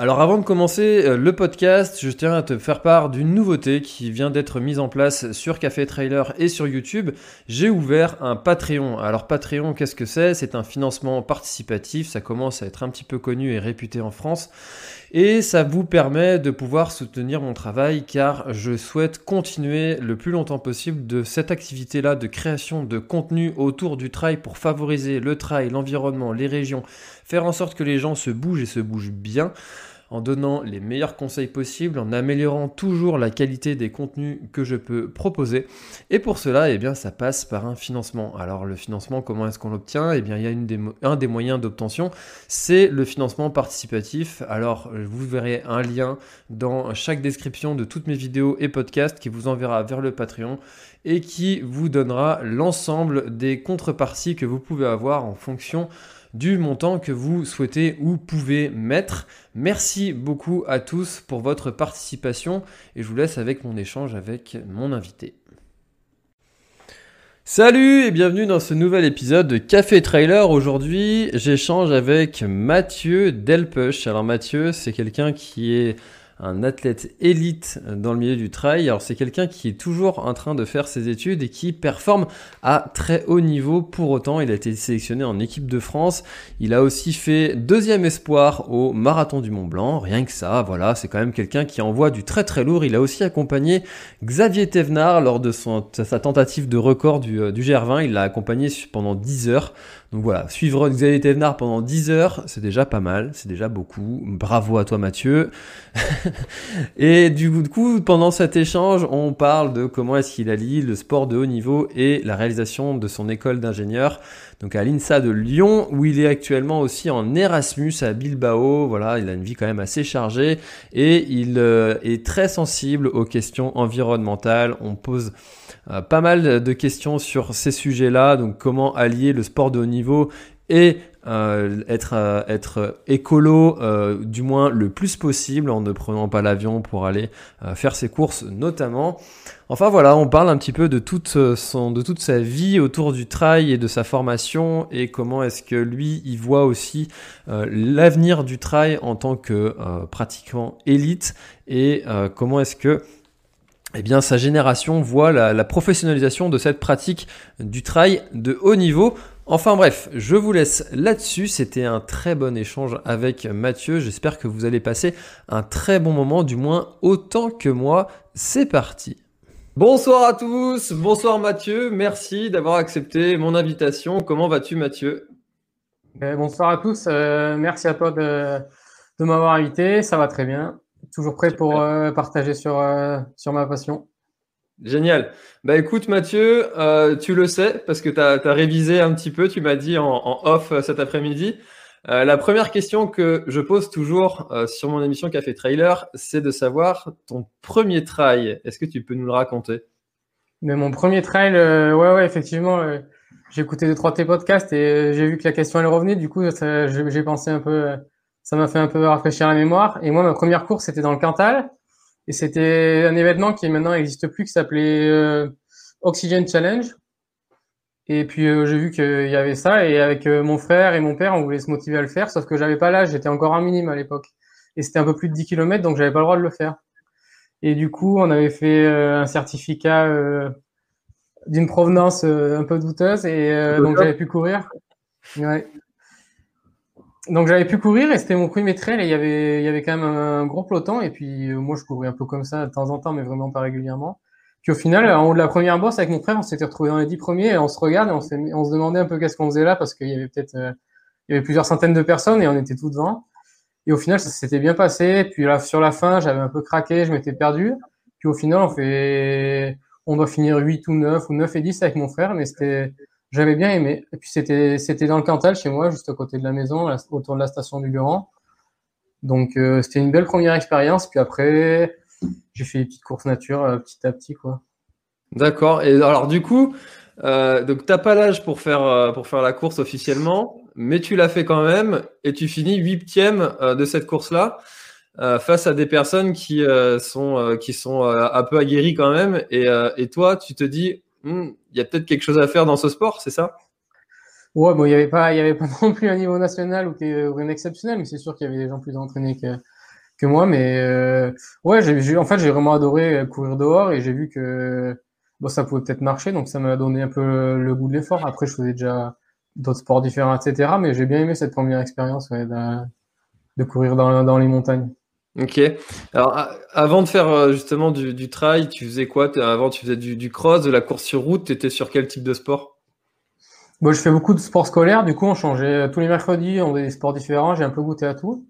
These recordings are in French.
Alors avant de commencer euh, le podcast, je tiens à te faire part d'une nouveauté qui vient d'être mise en place sur Café Trailer et sur YouTube. J'ai ouvert un Patreon. Alors Patreon, qu'est-ce que c'est? C'est un financement participatif, ça commence à être un petit peu connu et réputé en France. Et ça vous permet de pouvoir soutenir mon travail car je souhaite continuer le plus longtemps possible de cette activité-là de création de contenu autour du trail pour favoriser le trail, l'environnement, les régions, faire en sorte que les gens se bougent et se bougent bien en donnant les meilleurs conseils possibles, en améliorant toujours la qualité des contenus que je peux proposer. Et pour cela, eh bien, ça passe par un financement. Alors le financement, comment est-ce qu'on l'obtient? Eh bien, il y a un des moyens d'obtention, c'est le financement participatif. Alors, vous verrez un lien dans chaque description de toutes mes vidéos et podcasts qui vous enverra vers le Patreon et qui vous donnera l'ensemble des contreparties que vous pouvez avoir en fonction du montant que vous souhaitez ou pouvez mettre. Merci beaucoup à tous pour votre participation et je vous laisse avec mon échange avec mon invité. Salut et bienvenue dans ce nouvel épisode de Café Trailer. Aujourd'hui, j'échange avec Mathieu Delpuch. Alors Mathieu, c'est quelqu'un qui est un athlète élite dans le milieu du trail. Alors c'est quelqu'un qui est toujours en train de faire ses études et qui performe à très haut niveau. Pour autant, il a été sélectionné en équipe de France. Il a aussi fait deuxième espoir au marathon du Mont Blanc. Rien que ça, voilà, c'est quand même quelqu'un qui envoie du très très lourd. Il a aussi accompagné Xavier Thévenard lors de sa tentative de record du, euh, du GR20. Il l'a accompagné pendant 10 heures. Donc voilà, suivre Xavier Thévenard pendant 10 heures, c'est déjà pas mal, c'est déjà beaucoup. Bravo à toi Mathieu. et du coup, pendant cet échange, on parle de comment est-ce qu'il allie le sport de haut niveau et la réalisation de son école d'ingénieur. Donc à l'INSA de Lyon, où il est actuellement aussi en Erasmus à Bilbao. Voilà, il a une vie quand même assez chargée et il euh, est très sensible aux questions environnementales. On pose pas mal de questions sur ces sujets-là, donc comment allier le sport de haut niveau et euh, être, euh, être écolo du moins le plus possible en ne prenant pas l'avion pour aller faire ses courses notamment. Enfin voilà, on parle un petit peu de toute, son, de toute sa vie autour du trail et de sa formation et comment est-ce que lui il voit aussi l'avenir du trail en tant que pratiquant élite et comment est-ce que eh bien, sa génération voit la, professionnalisation de cette pratique du trail de haut niveau. Enfin bref, je vous laisse là-dessus. C'était un très bon échange avec Mathieu. J'espère que vous allez passer un très bon moment, du moins autant que moi. C'est parti. Bonsoir à tous, bonsoir Mathieu, merci d'avoir accepté mon invitation. Comment vas-tu Mathieu? Euh, Bonsoir à tous, euh, merci à toi de m'avoir invité, ça va très bien. Toujours prêt pour euh, partager sur, euh, sur ma passion. Génial. Bah écoute Mathieu, euh, tu le sais parce que tu as, révisé un petit peu, tu m'as dit en, off cet après-midi. la première question que je pose toujours sur mon émission Café Trailer, c'est de savoir ton premier trail. Est-ce que tu peux nous le raconter? Mais mon premier trail, ouais, ouais, effectivement, j'ai écouté deux, trois tes podcasts et j'ai vu que la question elle revenait. Du coup, j'ai pensé un peu ça m'a fait un peu rafraîchir la mémoire. Et moi, ma première course, c'était dans le Cantal. Et c'était un événement qui maintenant n'existe plus, qui s'appelait euh, Oxygen Challenge. Et puis euh, j'ai vu qu'il y avait ça. Et avec euh, mon frère et mon père, on voulait se motiver à le faire. Sauf que j'avais pas l'âge, j'étais encore un minime à l'époque. Et c'était un peu plus de 10 km, donc j'avais pas le droit de le faire. Et du coup, on avait fait un certificat d'une provenance un peu douteuse. Et donc j'avais pu courir. Ouais donc j'avais pu courir et c'était mon premier trail et il y avait, il y avait quand même un, gros peloton et puis euh, moi je courais un peu comme ça de temps en temps mais vraiment pas régulièrement. Puis au final, en haut de la première bosse avec mon frère, on s'était retrouvé dans les dix premiers et on se regarde et on, se demandait un peu qu'est-ce qu'on faisait là parce qu'il y avait peut-être euh, il y avait plusieurs centaines de personnes et on était tout devant. Et au final, ça s'était bien passé. Puis là, sur la fin, j'avais un peu craqué, je m'étais perdu. Puis au final, on fait, on doit finir 8 ou 9 ou 9 et 10 avec mon frère, mais c'était, j'avais bien aimé. Et puis c'était, c'était dans le Cantal chez moi, juste à côté de la maison, autour de la station du Luran. Donc euh, c'était une belle première expérience. Puis après, j'ai fait des petites courses nature euh, petit à petit, quoi. D'accord. Et alors du coup, euh, donc t'as pas l'âge pour faire euh, pour faire la course officiellement, mais tu l'as fait quand même et tu finis huitième euh, de cette course-là euh, face à des personnes qui euh, sont qui sont un peu aguerries quand même. Et, et toi, tu te dis, il y a peut-être quelque chose à faire dans ce sport, c'est ça? Ouais, bon, il y avait pas il y avait pas non plus un niveau national ou, ou un exceptionnel, mais c'est sûr qu'il y avait des gens plus entraînés que que moi. Mais ouais, j'ai en fait j'ai vraiment adoré courir dehors et j'ai vu que bon, ça pouvait peut-être marcher, donc ça m'a donné un peu le goût de l'effort. Après, je faisais déjà d'autres sports différents, etc. Mais j'ai bien aimé cette première expérience de, courir dans, les montagnes. Ok. Alors, avant de faire euh, justement du, du trail, tu faisais quoi? Avant, tu faisais du, cross, de la course sur route. Tu étais sur quel type de sport? Bon, Je fais beaucoup de sports scolaires. Du coup, on changeait tous les mercredis, on faisait des sports différents. J'ai un peu goûté à tout.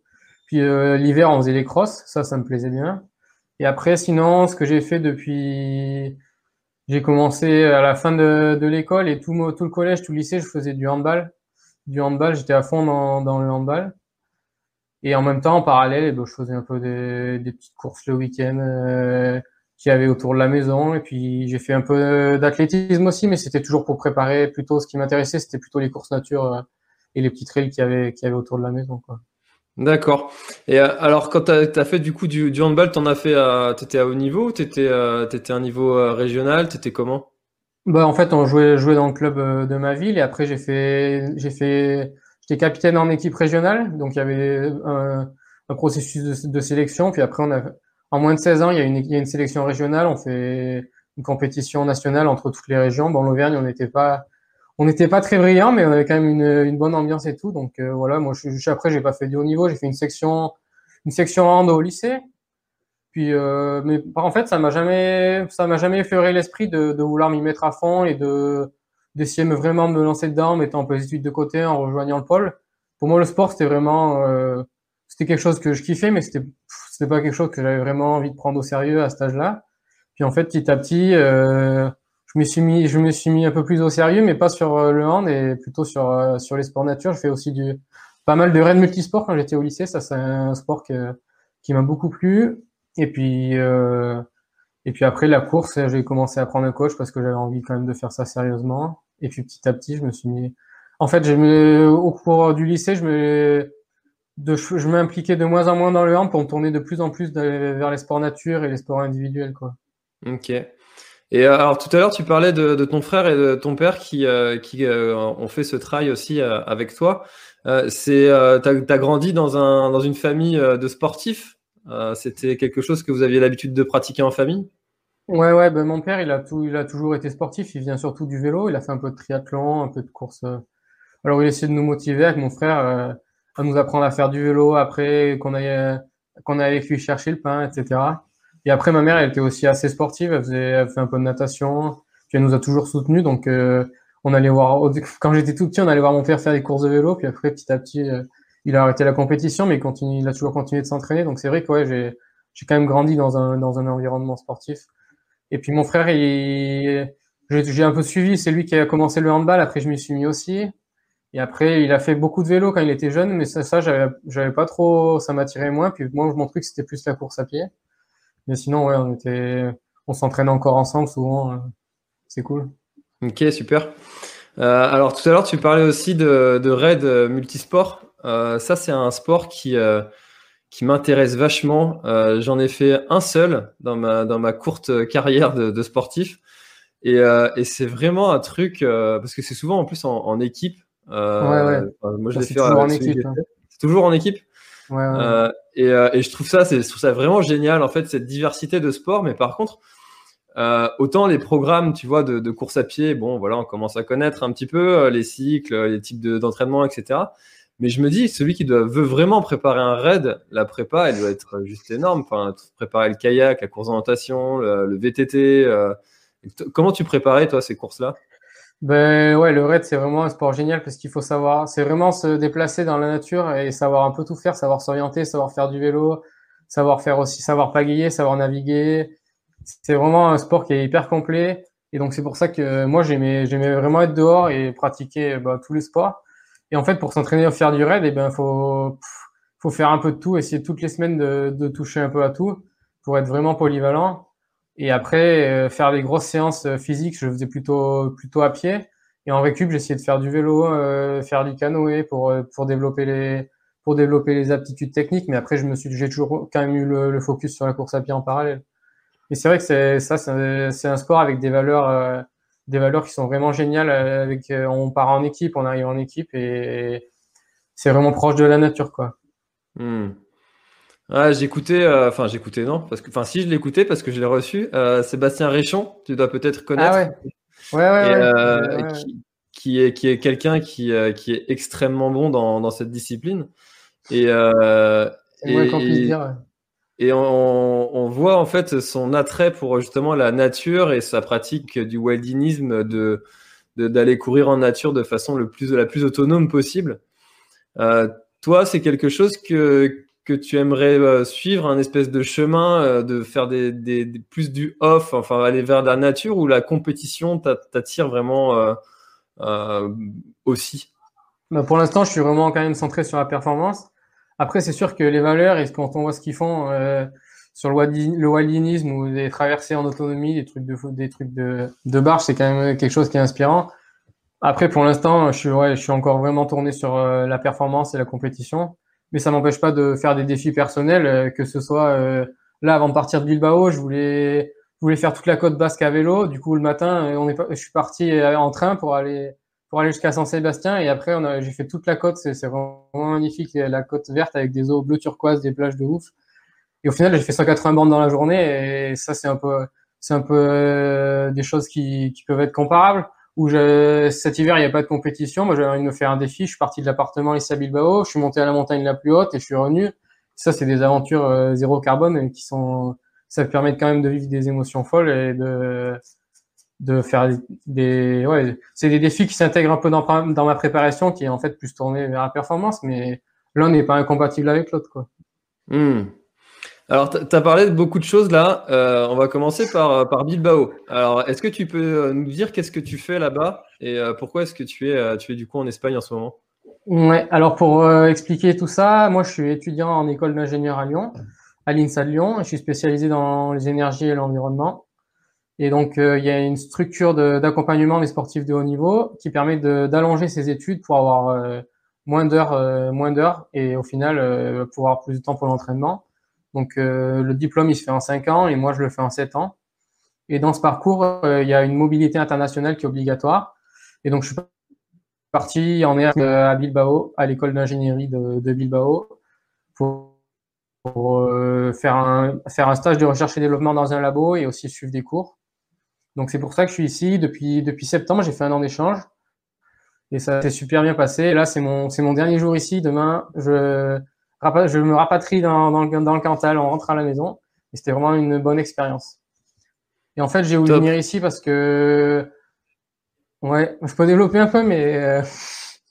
Puis euh, l'hiver, on faisait les crosses. Ça, ça me plaisait bien. Et après, sinon, ce que j'ai fait depuis j'ai commencé à la fin de, l'école et tout, tout le collège, tout le lycée, je faisais du handball. Du handball, j'étais à fond dans, le handball. Et en même temps, en parallèle, eh ben, je faisais un peu des, des petites courses le week-end euh, qu'il y avait autour de la maison. Et puis j'ai fait un peu d'athlétisme aussi, mais c'était toujours pour préparer plutôt ce qui m'intéressait, c'était plutôt les courses nature euh, et les petits trails qu'il y avait, qu'il y avait autour de la maison. Quoi. D'accord. Et euh, alors, quand tu as, fait du coup du, du handball, t'en as fait, à, t'étais à haut niveau, t'étais, euh, t'étais à un niveau euh, régional, t'étais comment? Bah en fait, on jouait, jouait dans le club euh, de ma ville et après j'ai fait, j'ai fait, j'étais capitaine en équipe régionale, donc il y avait un, un processus de, sélection. Puis après, on a, en moins de 16 ans, il y a une, il y a une sélection régionale. On fait une compétition nationale entre toutes les régions. Bon, l'Auvergne, on n'était pas on n'était pas très brillants, mais on avait quand même une, une bonne ambiance et tout. Donc euh, voilà, moi je, je, après j'ai pas fait du haut niveau, j'ai fait une section une section hand au lycée. Puis euh, mais en fait ça m'a jamais ça m'a jamais effleuré l'esprit de, de vouloir m'y mettre à fond et de d'essayer de vraiment me lancer dedans, en mettant un peu les études de côté, en rejoignant le pôle. Pour moi le sport c'était vraiment euh, c'était quelque chose que je kiffais, mais c'était c'était pas quelque chose que j'avais vraiment envie de prendre au sérieux à cet âge-là. Puis en fait petit à petit euh, je me suis mis, je me suis mis un peu plus au sérieux, mais pas sur euh, le hand et plutôt sur euh, sur les sports nature. Je fais aussi du pas mal de raids multisports quand j'étais au lycée. Ça, c'est un sport que, qui m'a beaucoup plu. Et puis euh, et puis après la course, j'ai commencé à prendre un coach parce que j'avais envie quand même de faire ça sérieusement. Et puis petit à petit, je me suis mis. En fait, au cours du lycée, je me m'impliquais de moins en moins dans le hand pour me tourner de plus en plus vers les sports nature et les sports individuels, quoi. Ok. Et euh, alors tout à l'heure, tu parlais de, ton frère et de ton père qui, euh, euh, ont fait ce travail aussi avec toi. c'est, t'as, as grandi dans dans une famille de sportifs. c'était quelque chose que vous aviez l'habitude de pratiquer en famille? Ouais, ouais. Ben mon père, il a tout, il a toujours été sportif. Il vient surtout du vélo. Il a fait un peu de triathlon, un peu de course. Alors il essaie de nous motiver avec mon frère à nous apprendre à faire du vélo après qu'on aille qu'on aille avec lui chercher le pain, etc. Et après, ma mère, elle était aussi assez sportive. Elle faisait, elle fait un peu de natation. Puis elle nous a toujours soutenus. Donc, euh, on allait voir, quand j'étais tout petit, on allait voir mon père faire des courses de vélo. Puis après, petit à petit, euh, il a arrêté la compétition, mais il continue, il a toujours continué de s'entraîner. Donc, c'est vrai que ouais, j'ai, j'ai quand même grandi dans un, dans un environnement sportif. Et puis, mon frère, il, j'ai un peu suivi. C'est lui qui a commencé le handball. Après, je m'y suis mis aussi. Et après, il a fait beaucoup de vélo quand il était jeune, mais ça, ça, j'avais, pas trop, ça m'attirait moins. Puis moi, mon truc, c'était plus la course à pied. Mais sinon, ouais, on était, on s'entraîne encore ensemble souvent. Euh, c'est cool. Ok, super. Euh, alors tout à l'heure, tu parlais aussi de, de raid euh, multisport. Euh, ça, c'est un sport qui, euh, qui m'intéresse vachement. Euh, J'en ai fait un seul dans ma, dans ma courte carrière de, de sportif. Et, et c'est vraiment un truc, parce que c'est souvent en plus en, en équipe. ouais, ouais. moi, je l'ai fait toujours en équipe. Hein. C'est toujours en équipe. Ouais, ouais. Et, euh, et, je trouve ça, je trouve ça vraiment génial en fait cette diversité de sports. Mais par contre, euh, autant les programmes, tu vois, de, de, course à pied, bon, voilà, on commence à connaître un petit peu euh, les cycles, les types d'entraînement, etc. Mais je me dis, celui qui doit, veut vraiment préparer un raid, la prépa, elle doit être juste énorme. Enfin, préparer le kayak, la course d'orientation, le, le, VTT. Euh, comment tu préparais toi ces courses-là? Ben ouais, le raid c'est vraiment un sport génial parce qu'il faut savoir, c'est vraiment se déplacer dans la nature et savoir un peu tout faire, savoir s'orienter, savoir faire du vélo, savoir faire aussi, savoir pagayer, savoir naviguer. C'est vraiment un sport qui est hyper complet et donc c'est pour ça que moi j'aimais j'aimais vraiment être dehors et pratiquer bah, tous les sports. Et en fait pour s'entraîner à faire du raid, eh ben faut faut faire un peu de tout, essayer toutes les semaines de, de toucher un peu à tout pour être vraiment polyvalent. Et après, euh, faire des grosses séances euh, physiques, je faisais plutôt, plutôt à pied. Et en récup, j'essayais de faire du vélo, euh, faire du canoë pour, pour, développer les, pour développer les aptitudes techniques. Mais après, je me suis, j'ai toujours quand même eu le, focus sur la course à pied en parallèle. Et c'est vrai que c'est, ça, c'est un sport avec des valeurs, des valeurs qui sont vraiment géniales. Avec, on part en équipe, on arrive en équipe et c'est vraiment proche de la nature, quoi. Hmm. Ah, j'écoutais, euh, enfin j'écoutais non, parce que, enfin si je l'écoutais parce que je l'ai reçu. Euh, Sébastien Réchon, tu dois peut-être connaître. Ah ouais. Ouais ouais. Euh, qui, est qui est quelqu'un qui qui est extrêmement bon dans, dans cette discipline. Et et, et on, on, voit en fait son attrait pour justement la nature et sa pratique du wildinisme de d'aller courir en nature de façon le plus la plus autonome possible. toi, c'est quelque chose que que tu aimerais euh, suivre un espèce de chemin euh, de faire des, plus du off, enfin aller vers la nature ou la compétition t'attire vraiment euh, aussi? Bah, Pour l'instant, je suis vraiment quand même centré sur la performance. Après, c'est sûr que les valeurs et quand on voit ce qu'ils font sur le waldinisme ou des traversées en autonomie, des trucs de des trucs de, de barge, c'est quand même quelque chose qui est inspirant. Après, pour l'instant, je suis, ouais, je suis encore vraiment tourné sur la performance et la compétition mais ça m'empêche pas de faire des défis personnels, euh, que ce soit euh, là avant de partir de Bilbao, je voulais je voulais faire toute la côte basque à vélo. Du coup, le matin, euh, on est, je suis parti en train pour aller pour aller jusqu'à Saint-Sébastien et après j'ai fait toute la côte. C'est, vraiment magnifique, la côte verte avec des eaux bleu turquoise, des plages de ouf. Et au final, j'ai fait 180 bandes dans la journée et ça c'est un peu c'est un peu des choses qui, qui peuvent être comparables où je, cet hiver, il n'y a pas de compétition. Moi, j'avais envie de me faire un défi. Je suis parti de l'appartement ici à Bilbao. Je suis monté à la montagne la plus haute et je suis revenu. Ça, c'est des aventures euh, zéro carbone qui sont, ça permet quand même de vivre des émotions folles et de, de faire des, ouais, c'est des défis qui s'intègrent un peu dans, dans ma préparation, qui est en fait plus tourné vers la performance, mais l'un n'est pas incompatible avec l'autre, quoi. Hmm. Alors, tu as parlé de beaucoup de choses là. Euh, on va commencer par, euh, par Bilbao. Alors, est-ce que tu peux euh, nous dire qu'est-ce que tu fais là-bas et pourquoi est-ce que tu es, tu es du coup en Espagne en ce moment? Ouais, alors pour expliquer tout ça, moi je suis étudiant en école d'ingénieur à Lyon, à l'INSA de Lyon, je suis spécialisé dans les énergies et l'environnement. Et donc, il y a une structure d'accompagnement des sportifs de haut niveau qui permet d'allonger ses études pour avoir moins d'heures moins d'heures et au final pour avoir plus de temps pour l'entraînement. Donc euh, le diplôme, il se fait en 5 ans et moi, je le fais en 7 ans. Et dans ce parcours, euh, il y a une mobilité internationale qui est obligatoire. Et donc, je suis parti en air à Bilbao, à l'école d'ingénierie de, Bilbao, pour, euh, faire, un, faire un stage de recherche et développement dans un labo et aussi suivre des cours. Donc, c'est pour ça que je suis ici. Depuis, depuis septembre, j'ai fait un an d'échange. Et ça s'est super bien passé. Et là, c'est mon, c'est mon dernier jour ici. Demain, je, je me rapatrie dans, dans, le, dans le Cantal, on rentre à la maison. Et c'était vraiment une bonne expérience. Et en fait, j'ai voulu venir ici parce que, ouais, je peux développer un peu, mais euh,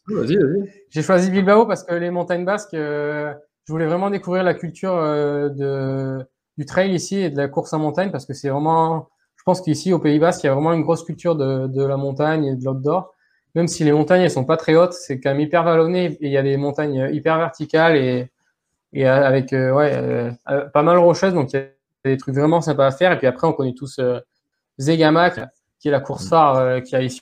vas-y, vas-y. j'ai choisi Bilbao parce que les montagnes basques, euh, je voulais vraiment découvrir la culture euh, de, du trail ici et de la course en montagne parce que c'est vraiment, pense qu'ici au Pays Basque, il y a vraiment une grosse culture de, de la montagne et de l'outdoor. Même si les montagnes elles sont pas très hautes, c'est quand même hyper vallonné et il y a des montagnes hyper verticales et et euh, avec euh, ouais, euh, pas mal rocheuse, donc il y a des trucs vraiment sympas à faire. Et puis après, on connaît tous Zegamac, qui est la course phare qui a ici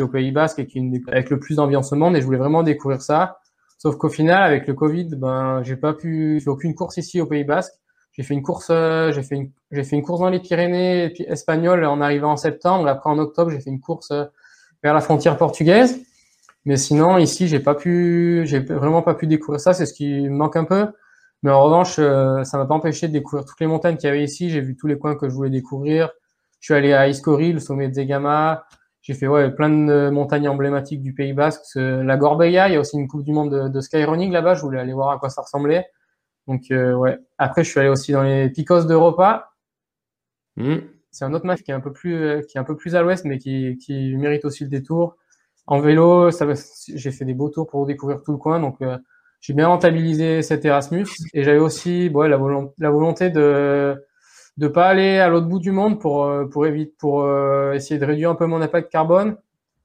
au Pays Basque et qui est avec le plus d'ambiance au monde. Et je voulais vraiment découvrir ça. Sauf qu'au final, avec le Covid, ben, j'ai pas pu, j'ai aucune course ici au Pays Basque. J'ai fait une course, j'ai fait une, j'ai fait une course dans les Pyrénées espagnoles en arrivant en septembre. Après, en octobre, j'ai fait une course vers la frontière portugaise. Mais sinon, ici, j'ai pas pu, j'ai vraiment pas pu découvrir ça. C'est ce qui me manque un peu. Mais en revanche, euh, ça m'a pas empêché de découvrir toutes les montagnes qu'il y avait ici. J'ai vu tous les coins que je voulais découvrir. Je suis allé à Iscori, le sommet de Zegama. J'ai fait ouais, plein de montagnes emblématiques du Pays Basque. La Gorbeia, il y a aussi une Coupe du Monde de, de skyrunning là-bas. Je voulais aller voir à quoi ça ressemblait. Donc euh, ouais. Après, je suis allé aussi dans les Picos d'Europa. Mmh. c'est un autre match qui est un peu plus, qui est un peu plus à l'ouest, mais qui, qui mérite aussi le détour. En vélo, ça, j'ai fait des beaux tours pour découvrir tout le coin, donc euh, j'ai bien rentabilisé cet Erasmus. Et j'avais aussi, bon, la, volonté, la volonté de de pas aller à l'autre bout du monde pour euh, pour éviter pour euh, essayer de réduire un peu mon impact carbone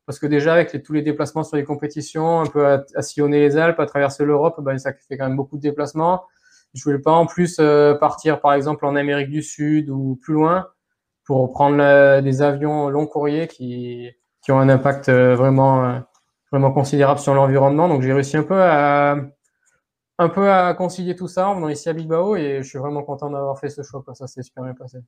parce que déjà avec les, tous les déplacements sur les compétitions un peu à, sillonner les Alpes à traverser l'Europe ben ça fait quand même beaucoup de déplacements je voulais pas en plus partir par exemple en Amérique du Sud ou plus loin pour prendre des avions long courrier qui, qui ont un impact euh, vraiment, euh, vraiment considérable sur l'environnement. Donc j'ai réussi un peu à, un peu à concilier tout ça en venant ici à Bilbao et je suis vraiment content d'avoir fait ce choix. Ça s'est super bien passé.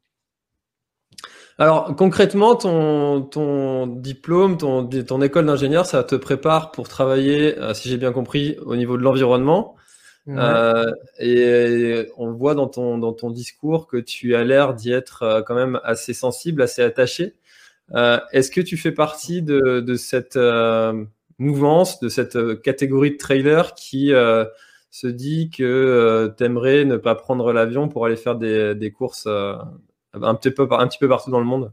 Alors concrètement, ton, ton diplôme, ton, ton école d'ingénieur, ça te prépare pour travailler, euh, si j'ai bien compris, au niveau de l'environnement. Euh, et on voit dans ton, dans ton discours que tu as l'air d'y être euh, quand même assez sensible, assez attaché. Euh, Est-ce que tu fais partie de, de cette euh, mouvance, de cette catégorie de trailer qui se dit que tu aimerais ne pas prendre l'avion pour aller faire des, des courses un, petit peu, un petit peu partout dans le monde?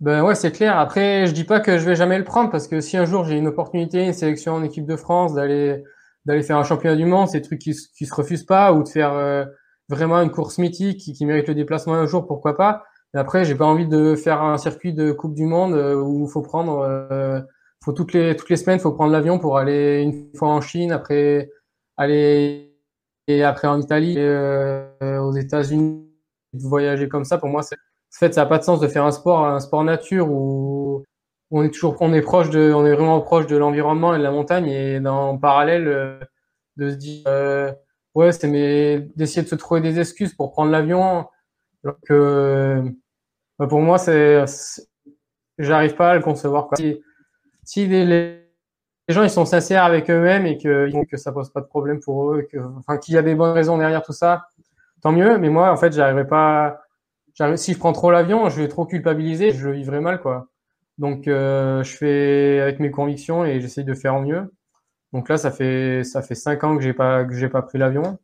Ben ouais, c'est clair. Après, je dis pas que je vais jamais le prendre parce que si un jour j'ai une opportunité, une sélection en équipe de France, d'aller d'aller faire un championnat du monde, c'est trucs qui, qui se refusent pas, ou de faire euh, vraiment une course mythique qui, mérite le déplacement un jour, pourquoi pas. Mais après, j'ai pas envie de faire un circuit de Coupe du Monde euh, où faut prendre, euh, faut toutes les toutes les semaines, faut prendre l'avion pour aller une fois en Chine, après aller et après en Italie, et, aux États-Unis, voyager comme ça. Pour moi, c'est en fait, ça n'a pas de sens de faire un sport, un sport nature où on est toujours, on est proche de, on est vraiment proche de l'environnement et de la montagne et dans en parallèle euh, de se dire, euh, ouais, c'est mais d'essayer de se trouver des excuses pour prendre l'avion. Alors que bah, pour moi, c'est, j'arrive pas à le concevoir. Quoi. Si, si les, les, gens ils sont sincères avec eux-mêmes et que, que ça pose pas de problème pour eux, que, enfin qu'il y a des bonnes raisons derrière tout ça, tant mieux. Mais moi, en fait, j'arriverai pas. Si je prends trop l'avion, je vais trop culpabiliser, je le vivrai mal, quoi. Donc, euh, je fais avec mes convictions et j'essaye de faire mieux. Donc là, ça fait ça fait cinq ans que j'ai pas que j'ai pas pris l'avion.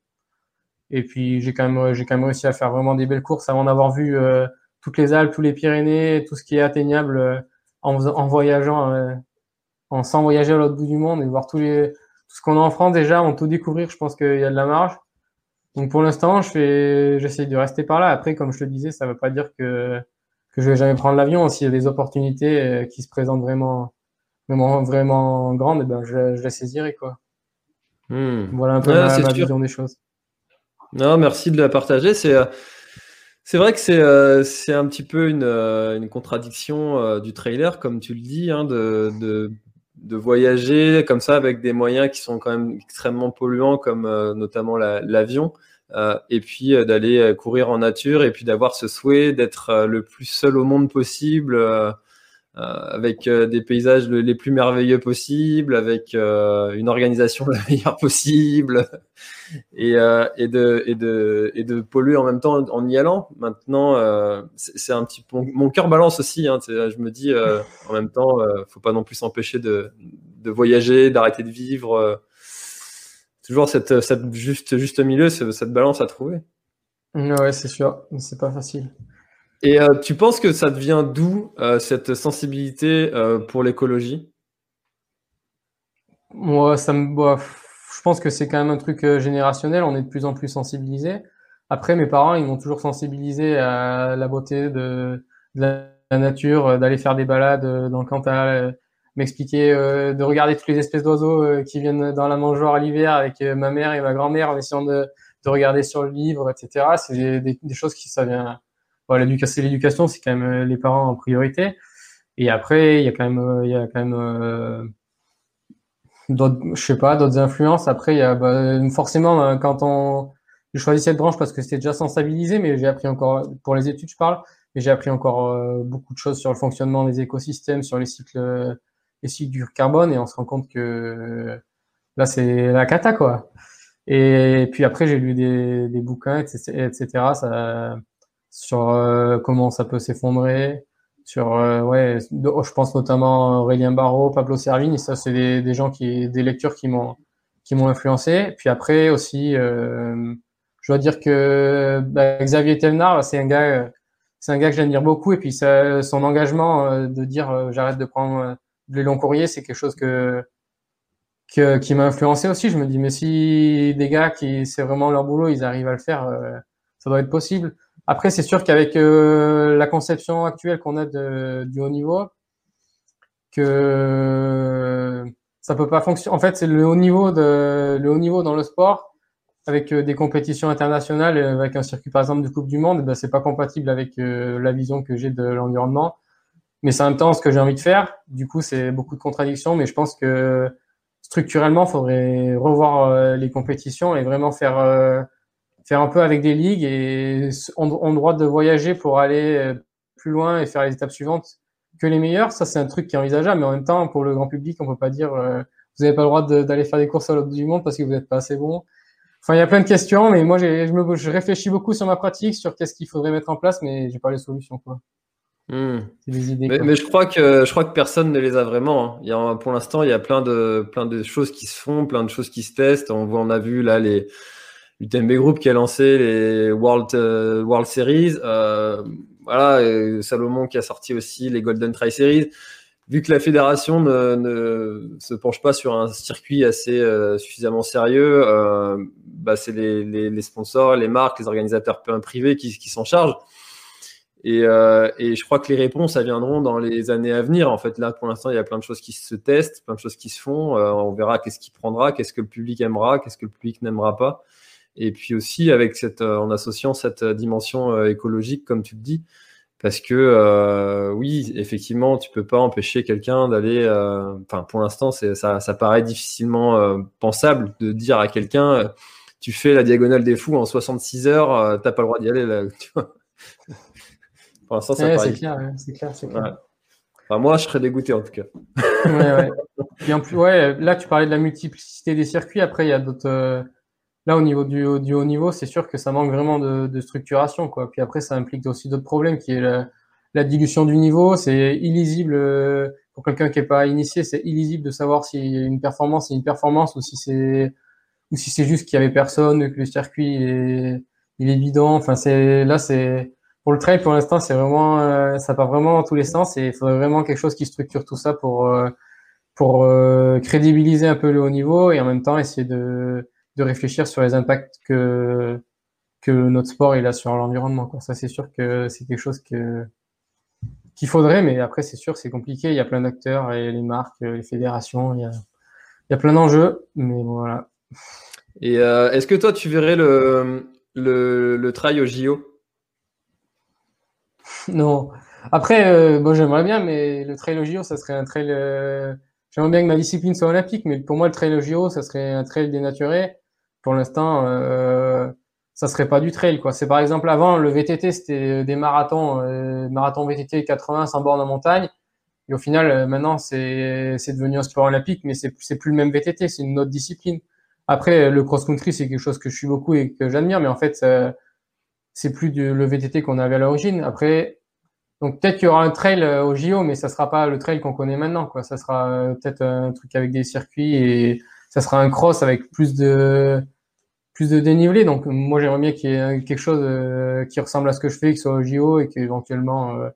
Et puis j'ai quand même j'ai quand même réussi à faire vraiment des belles courses avant d'avoir vu euh, toutes les Alpes, tous les Pyrénées, tout ce qui est atteignable euh, en, voyageant, en sans voyager à l'autre bout du monde et voir tous les tout ce qu'on a en France déjà, en tout découvrir. Je pense qu'il y a de la marge. Donc pour l'instant, je fais j'essaye de rester par là. Après, comme je te disais, ça veut pas dire que que je vais jamais prendre l'avion. S'il y a des opportunités euh, qui se présentent vraiment, vraiment, vraiment grandes, eh ben je, je les saisirai quoi. Hmm. Voilà un peu ma, vision des choses. Non, merci de la partager. C'est euh, c'est vrai que c'est euh, c'est un petit peu une, une contradiction du trailer, comme tu le dis, hein, de, de, de, voyager comme ça avec des moyens qui sont quand même extrêmement polluants, comme notamment l'avion. Et puis euh, d'aller euh, courir en nature et puis d'avoir ce souhait d'être le plus seul au monde possible avec des paysages les plus merveilleux possibles, avec une organisation la meilleure possible, et, de, polluer en même temps en y allant. Maintenant, c'est un petit mon, cœur balance aussi. Hein, je me dis en même temps, faut pas non plus s'empêcher de voyager, d'arrêter de vivre toujours cette, cette juste, juste milieu, cette balance à trouver. Ouais, c'est sûr, c'est pas facile. Et euh, tu penses que ça devient d'où euh, cette sensibilité euh, pour l'écologie? Moi, ça me, bah, je pense que c'est quand même un truc générationnel. On est de plus en plus sensibilisé. Après, mes parents, ils m'ont toujours sensibilisé à la beauté de, de la nature, d'aller faire des balades dans le Cantal, m'expliquer euh, de regarder toutes les espèces d'oiseaux euh, qui viennent dans la mangeoire à l'hiver avec euh, ma mère et ma grand-mère en essayant de, de, regarder sur le livre, etc. C'est des, choses qui ça vient. Voilà, l'éducation, c'est quand même les parents en priorité. Et après, il y a quand même, il y a quand même d'autres, je sais pas, d'autres influences. Après, il y a bah, forcément quand on j'ai choisi cette branche parce que c'était déjà sensibilisé, mais j'ai appris encore pour les études, je parle, mais j'ai appris encore beaucoup de choses sur le fonctionnement des écosystèmes, sur les cycles et cycles du carbone et on se rend compte que là c'est la cata quoi. Et puis après j'ai lu des, des bouquins etc, ça, sur euh, comment ça peut s'effondrer, sur euh, ouais je pense notamment Aurélien Barraud, Pablo Servigne, ça c'est des, des, gens qui des lectures qui m'ont qui m'ont influencé. Puis après aussi euh, je dois dire que bah, Xavier Telnard c'est un gars c'est un gars que j'admire beaucoup et puis son engagement de dire j'arrête de prendre les longs courriers, c'est quelque chose que, qui m'a influencé aussi. Je me dis mais si des gars qui c'est vraiment leur boulot, ils arrivent à le faire, ça doit être possible. Après, c'est sûr qu'avec la conception actuelle qu'on a du haut niveau, que ça peut pas fonctionner. En fait, c'est le haut niveau de le haut niveau dans le sport avec euh, des compétitions internationales, euh, avec un circuit par exemple de Coupe du Monde, ben, c'est pas compatible avec euh, la vision que j'ai de l'environnement. Mais c'est en même temps ce que j'ai envie de faire. Du coup, c'est beaucoup de contradictions, mais je pense que structurellement, il faudrait revoir les compétitions et vraiment faire faire un peu avec des ligues et on, droit de voyager pour aller plus loin et faire les étapes suivantes que les meilleurs, ça c'est un truc qui est envisageable, mais en même temps, pour le grand public, on peut pas dire euh, vous n'avez pas le droit d'aller faire des courses à l'autre du monde parce que vous n'êtes pas assez bon. Enfin, il y a plein de questions, mais moi, je, me, je réfléchis beaucoup sur ma pratique, sur qu'est-ce qu'il faudrait mettre en place, mais j'ai pas les solutions, quoi. Hmm. Des idées, mais, mais, je crois que je crois que personne ne les a vraiment. Hein. Il y a, pour l'instant, il y a plein de plein de choses qui se font, plein de choses qui se testent. On voit, on a vu là les l'UTMB Group qui a lancé les World euh, World Series. Euh, voilà, Salomon qui a sorti aussi les Golden Tri Series. Vu que la fédération ne, se penche pas sur un circuit assez euh, suffisamment sérieux, bah c'est les, sponsors, les marques, les organisateurs privés qui, s'en chargent. Euh, et, je crois que les réponses, ça viendront dans les années à venir. En fait, là, pour l'instant, il y a plein de choses qui se testent, plein de choses qui se font. on verra qu'est-ce qui prendra, qu'est-ce que le public aimera, qu'est-ce que le public n'aimera pas. Et puis aussi avec cette, euh, en associant cette euh, dimension euh, écologique, comme tu le dis, parce que oui, effectivement, tu peux pas empêcher quelqu'un d'aller. Enfin, pour l'instant, ça, ça paraît difficilement pensable de dire à quelqu'un, tu fais la diagonale des fous en 66 heures, t'as pas le droit d'y aller. Là, pour l'instant, ça paraît. C'est clair, c'est clair, clair. Enfin, moi, je serais dégoûté en tout cas. ouais, ouais. Et en plus, ouais, là, tu parlais de la multiplicité des circuits. Après, il y a d'autres là au niveau du, du haut niveau, c'est sûr que ça manque vraiment de, de, structuration quoi. Puis après ça implique aussi d'autres problèmes qui est la, la dilution du niveau, c'est illisible euh, pour quelqu'un qui est pas initié, c'est illisible de savoir si une performance est une performance ou si c'est ou si c'est juste qu'il y avait personne, que le circuit est, il est bidon. Enfin c'est là c'est pour le trail pour l'instant c'est vraiment euh, ça part vraiment dans tous les sens et il faudrait vraiment quelque chose qui structure tout ça pour euh, pour crédibiliser un peu le haut niveau et en même temps essayer de de réfléchir sur les impacts que que notre sport il a sur l'environnement. Ça, c'est sûr que c'est quelque chose que qu'il faudrait, mais après, c'est sûr, c'est compliqué. Il y a plein d'acteurs, et les marques, les fédérations, il y a, il y a plein d'enjeux, mais voilà. Et euh, est-ce que toi, tu verrais le, le, le trail au JO Non. Après, euh, bon, j'aimerais bien, mais le trail au JO, ça serait un trail. Euh, j'aimerais bien que ma discipline soit olympique, mais pour moi, le trail au JO, ça serait un trail dénaturé pour l'instant, euh, ça serait pas du trail. quoi. C'est par exemple avant, le VTT, c'était des marathons, euh, marathon VTT 80 sans borne en montagne. Et au final, euh, maintenant, c'est devenu un sport olympique, mais c'est c'est plus le même VTT, c'est une autre discipline. Après, le cross-country, c'est quelque chose que je suis beaucoup et que j'admire, mais en fait, euh, c'est plus du, le VTT qu'on avait à l'origine. Après, donc peut-être qu'il y aura un trail euh, au JO, mais ça sera pas le trail qu'on connaît maintenant. Quoi. Ça sera peut-être un truc avec des circuits et ça sera un cross avec plus de plus de dénivelé. Donc moi j'aimerais bien qu'il y ait quelque chose euh, qui ressemble à ce que je fais, qui soit au JO et qu'éventuellement euh,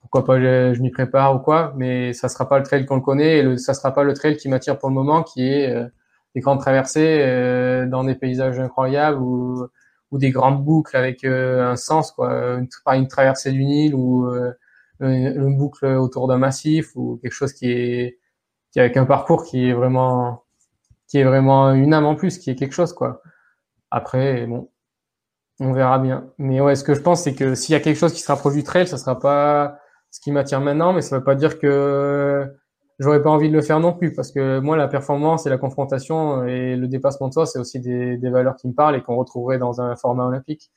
pourquoi pas je, m'y prépare ou quoi. Mais ça sera pas le trail qu'on le connaît et le, ça sera pas le trail qui m'attire pour le moment, qui est euh, des grandes traversées dans des paysages incroyables ou, ou des grandes boucles avec un sens quoi, une, pas une traversée du Nil ou une, boucle autour d'un massif ou quelque chose qui est qui avec un parcours qui est vraiment qui est vraiment une âme en plus, qui est quelque chose, quoi. Après, bon, on verra bien. Mais ouais, ce que je pense, c'est que s'il y a quelque chose qui se rapproche du trail, ça sera pas ce qui m'attire maintenant, mais ça veut pas dire que j'aurais pas envie de le faire non plus, parce que moi, la performance et la confrontation et le dépassement de soi, c'est aussi des, valeurs qui me parlent et qu'on retrouverait dans un format olympique.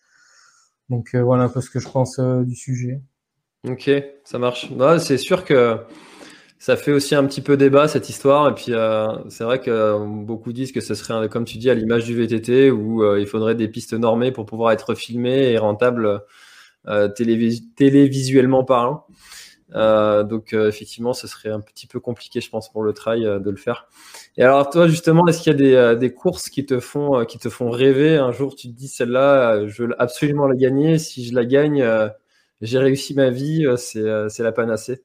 Donc euh, voilà un peu ce que je pense euh, du sujet. Ok, ça marche. c'est sûr que ça fait aussi un petit peu débat cette histoire. Et puis, euh, c'est vrai que beaucoup disent que ce serait, comme tu dis, à l'image du VTT où il faudrait des pistes normées pour pouvoir être filmé et rentable télévisuellement parlant. Donc, effectivement, ce serait un petit peu compliqué, je pense, pour le trail de le faire. Et alors, toi, justement, est-ce qu'il y a des, des, courses qui te font, qui te font rêver Un jour, tu te dis, celle-là, je veux absolument la gagner. Si je la gagne, j'ai réussi ma vie, c'est la panacée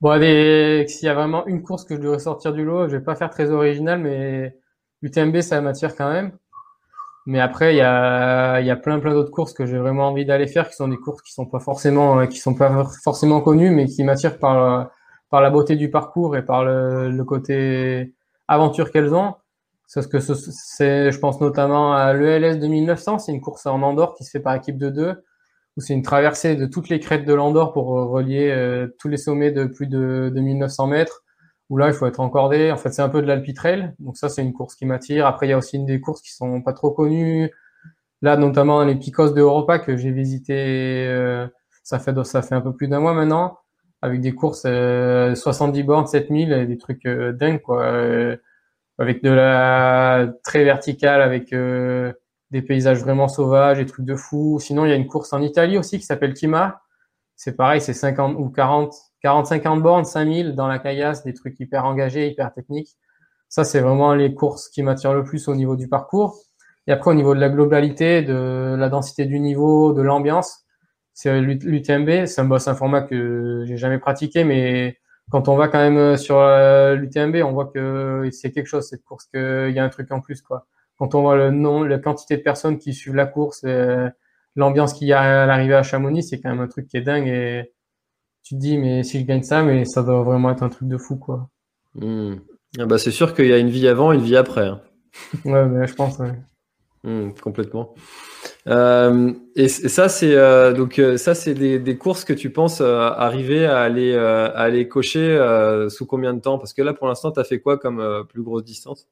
Bon, s'il y a vraiment une course que je devrais sortir du lot, je vais pas faire très original, mais l'UTMB, ça m'attire quand même. Mais après, il y a, y a plein, plein d'autres courses que j'ai vraiment envie d'aller faire, qui sont des courses qui sont pas forcément, qui sont pas forcément connues, mais qui m'attirent par, par la beauté du parcours et par le, le côté aventure qu'elles ont. Parce que c'est, je pense notamment à l'ELS 2900, c'est une course en Andorre qui se fait par équipe de deux où c'est une traversée de toutes les crêtes de l'Andorre pour euh, relier euh, tous les sommets de plus de, de 1900 mètres, où là, il faut être encordé. En fait, c'est un peu de l'alpitrail. Donc ça, c'est une course qui m'attire. Après, il y a aussi une des courses qui sont pas trop connues. Là, notamment les Picos de Europa que j'ai visité, euh, ça fait ça fait un peu plus d'un mois maintenant, avec des courses 70 bornes, 7000, des trucs dingues quoi, avec de la très verticale, avec des paysages vraiment sauvages, des trucs de fou. Sinon, il y a une course en Italie aussi qui s'appelle Kima. C'est pareil, c'est 50 ou 40, 40, 50 bornes, 5000 dans la caillasse, des trucs hyper engagés, hyper techniques. Ça, c'est vraiment les courses qui m'attirent le plus au niveau du parcours. Et après, au niveau de la globalité, de la densité du niveau, de l'ambiance, c'est l'UTMB. C'est un, un format que j'ai jamais pratiqué, mais quand on va quand même sur euh, l'UTMB, on voit que c'est quelque chose, cette course, qu'il y a un truc en plus, quoi quand on voit le nom, la quantité de personnes qui suivent la course, l'ambiance qu'il y a à l'arrivée à Chamonix, c'est quand même un truc qui est dingue et tu te dis mais si je gagne ça, mais ça doit vraiment être un truc de fou quoi. Hmm. Ah bah c'est sûr qu'il y a une vie avant, une vie après. Hein. ouais, mais je pense. Hmm, complètement. Euh, et, ça, c'est euh, donc euh, ça, c'est des, courses que tu penses arriver à aller, à aller cocher sous combien de temps? Parce que là, pour l'instant, tu as fait quoi comme plus grosse distance?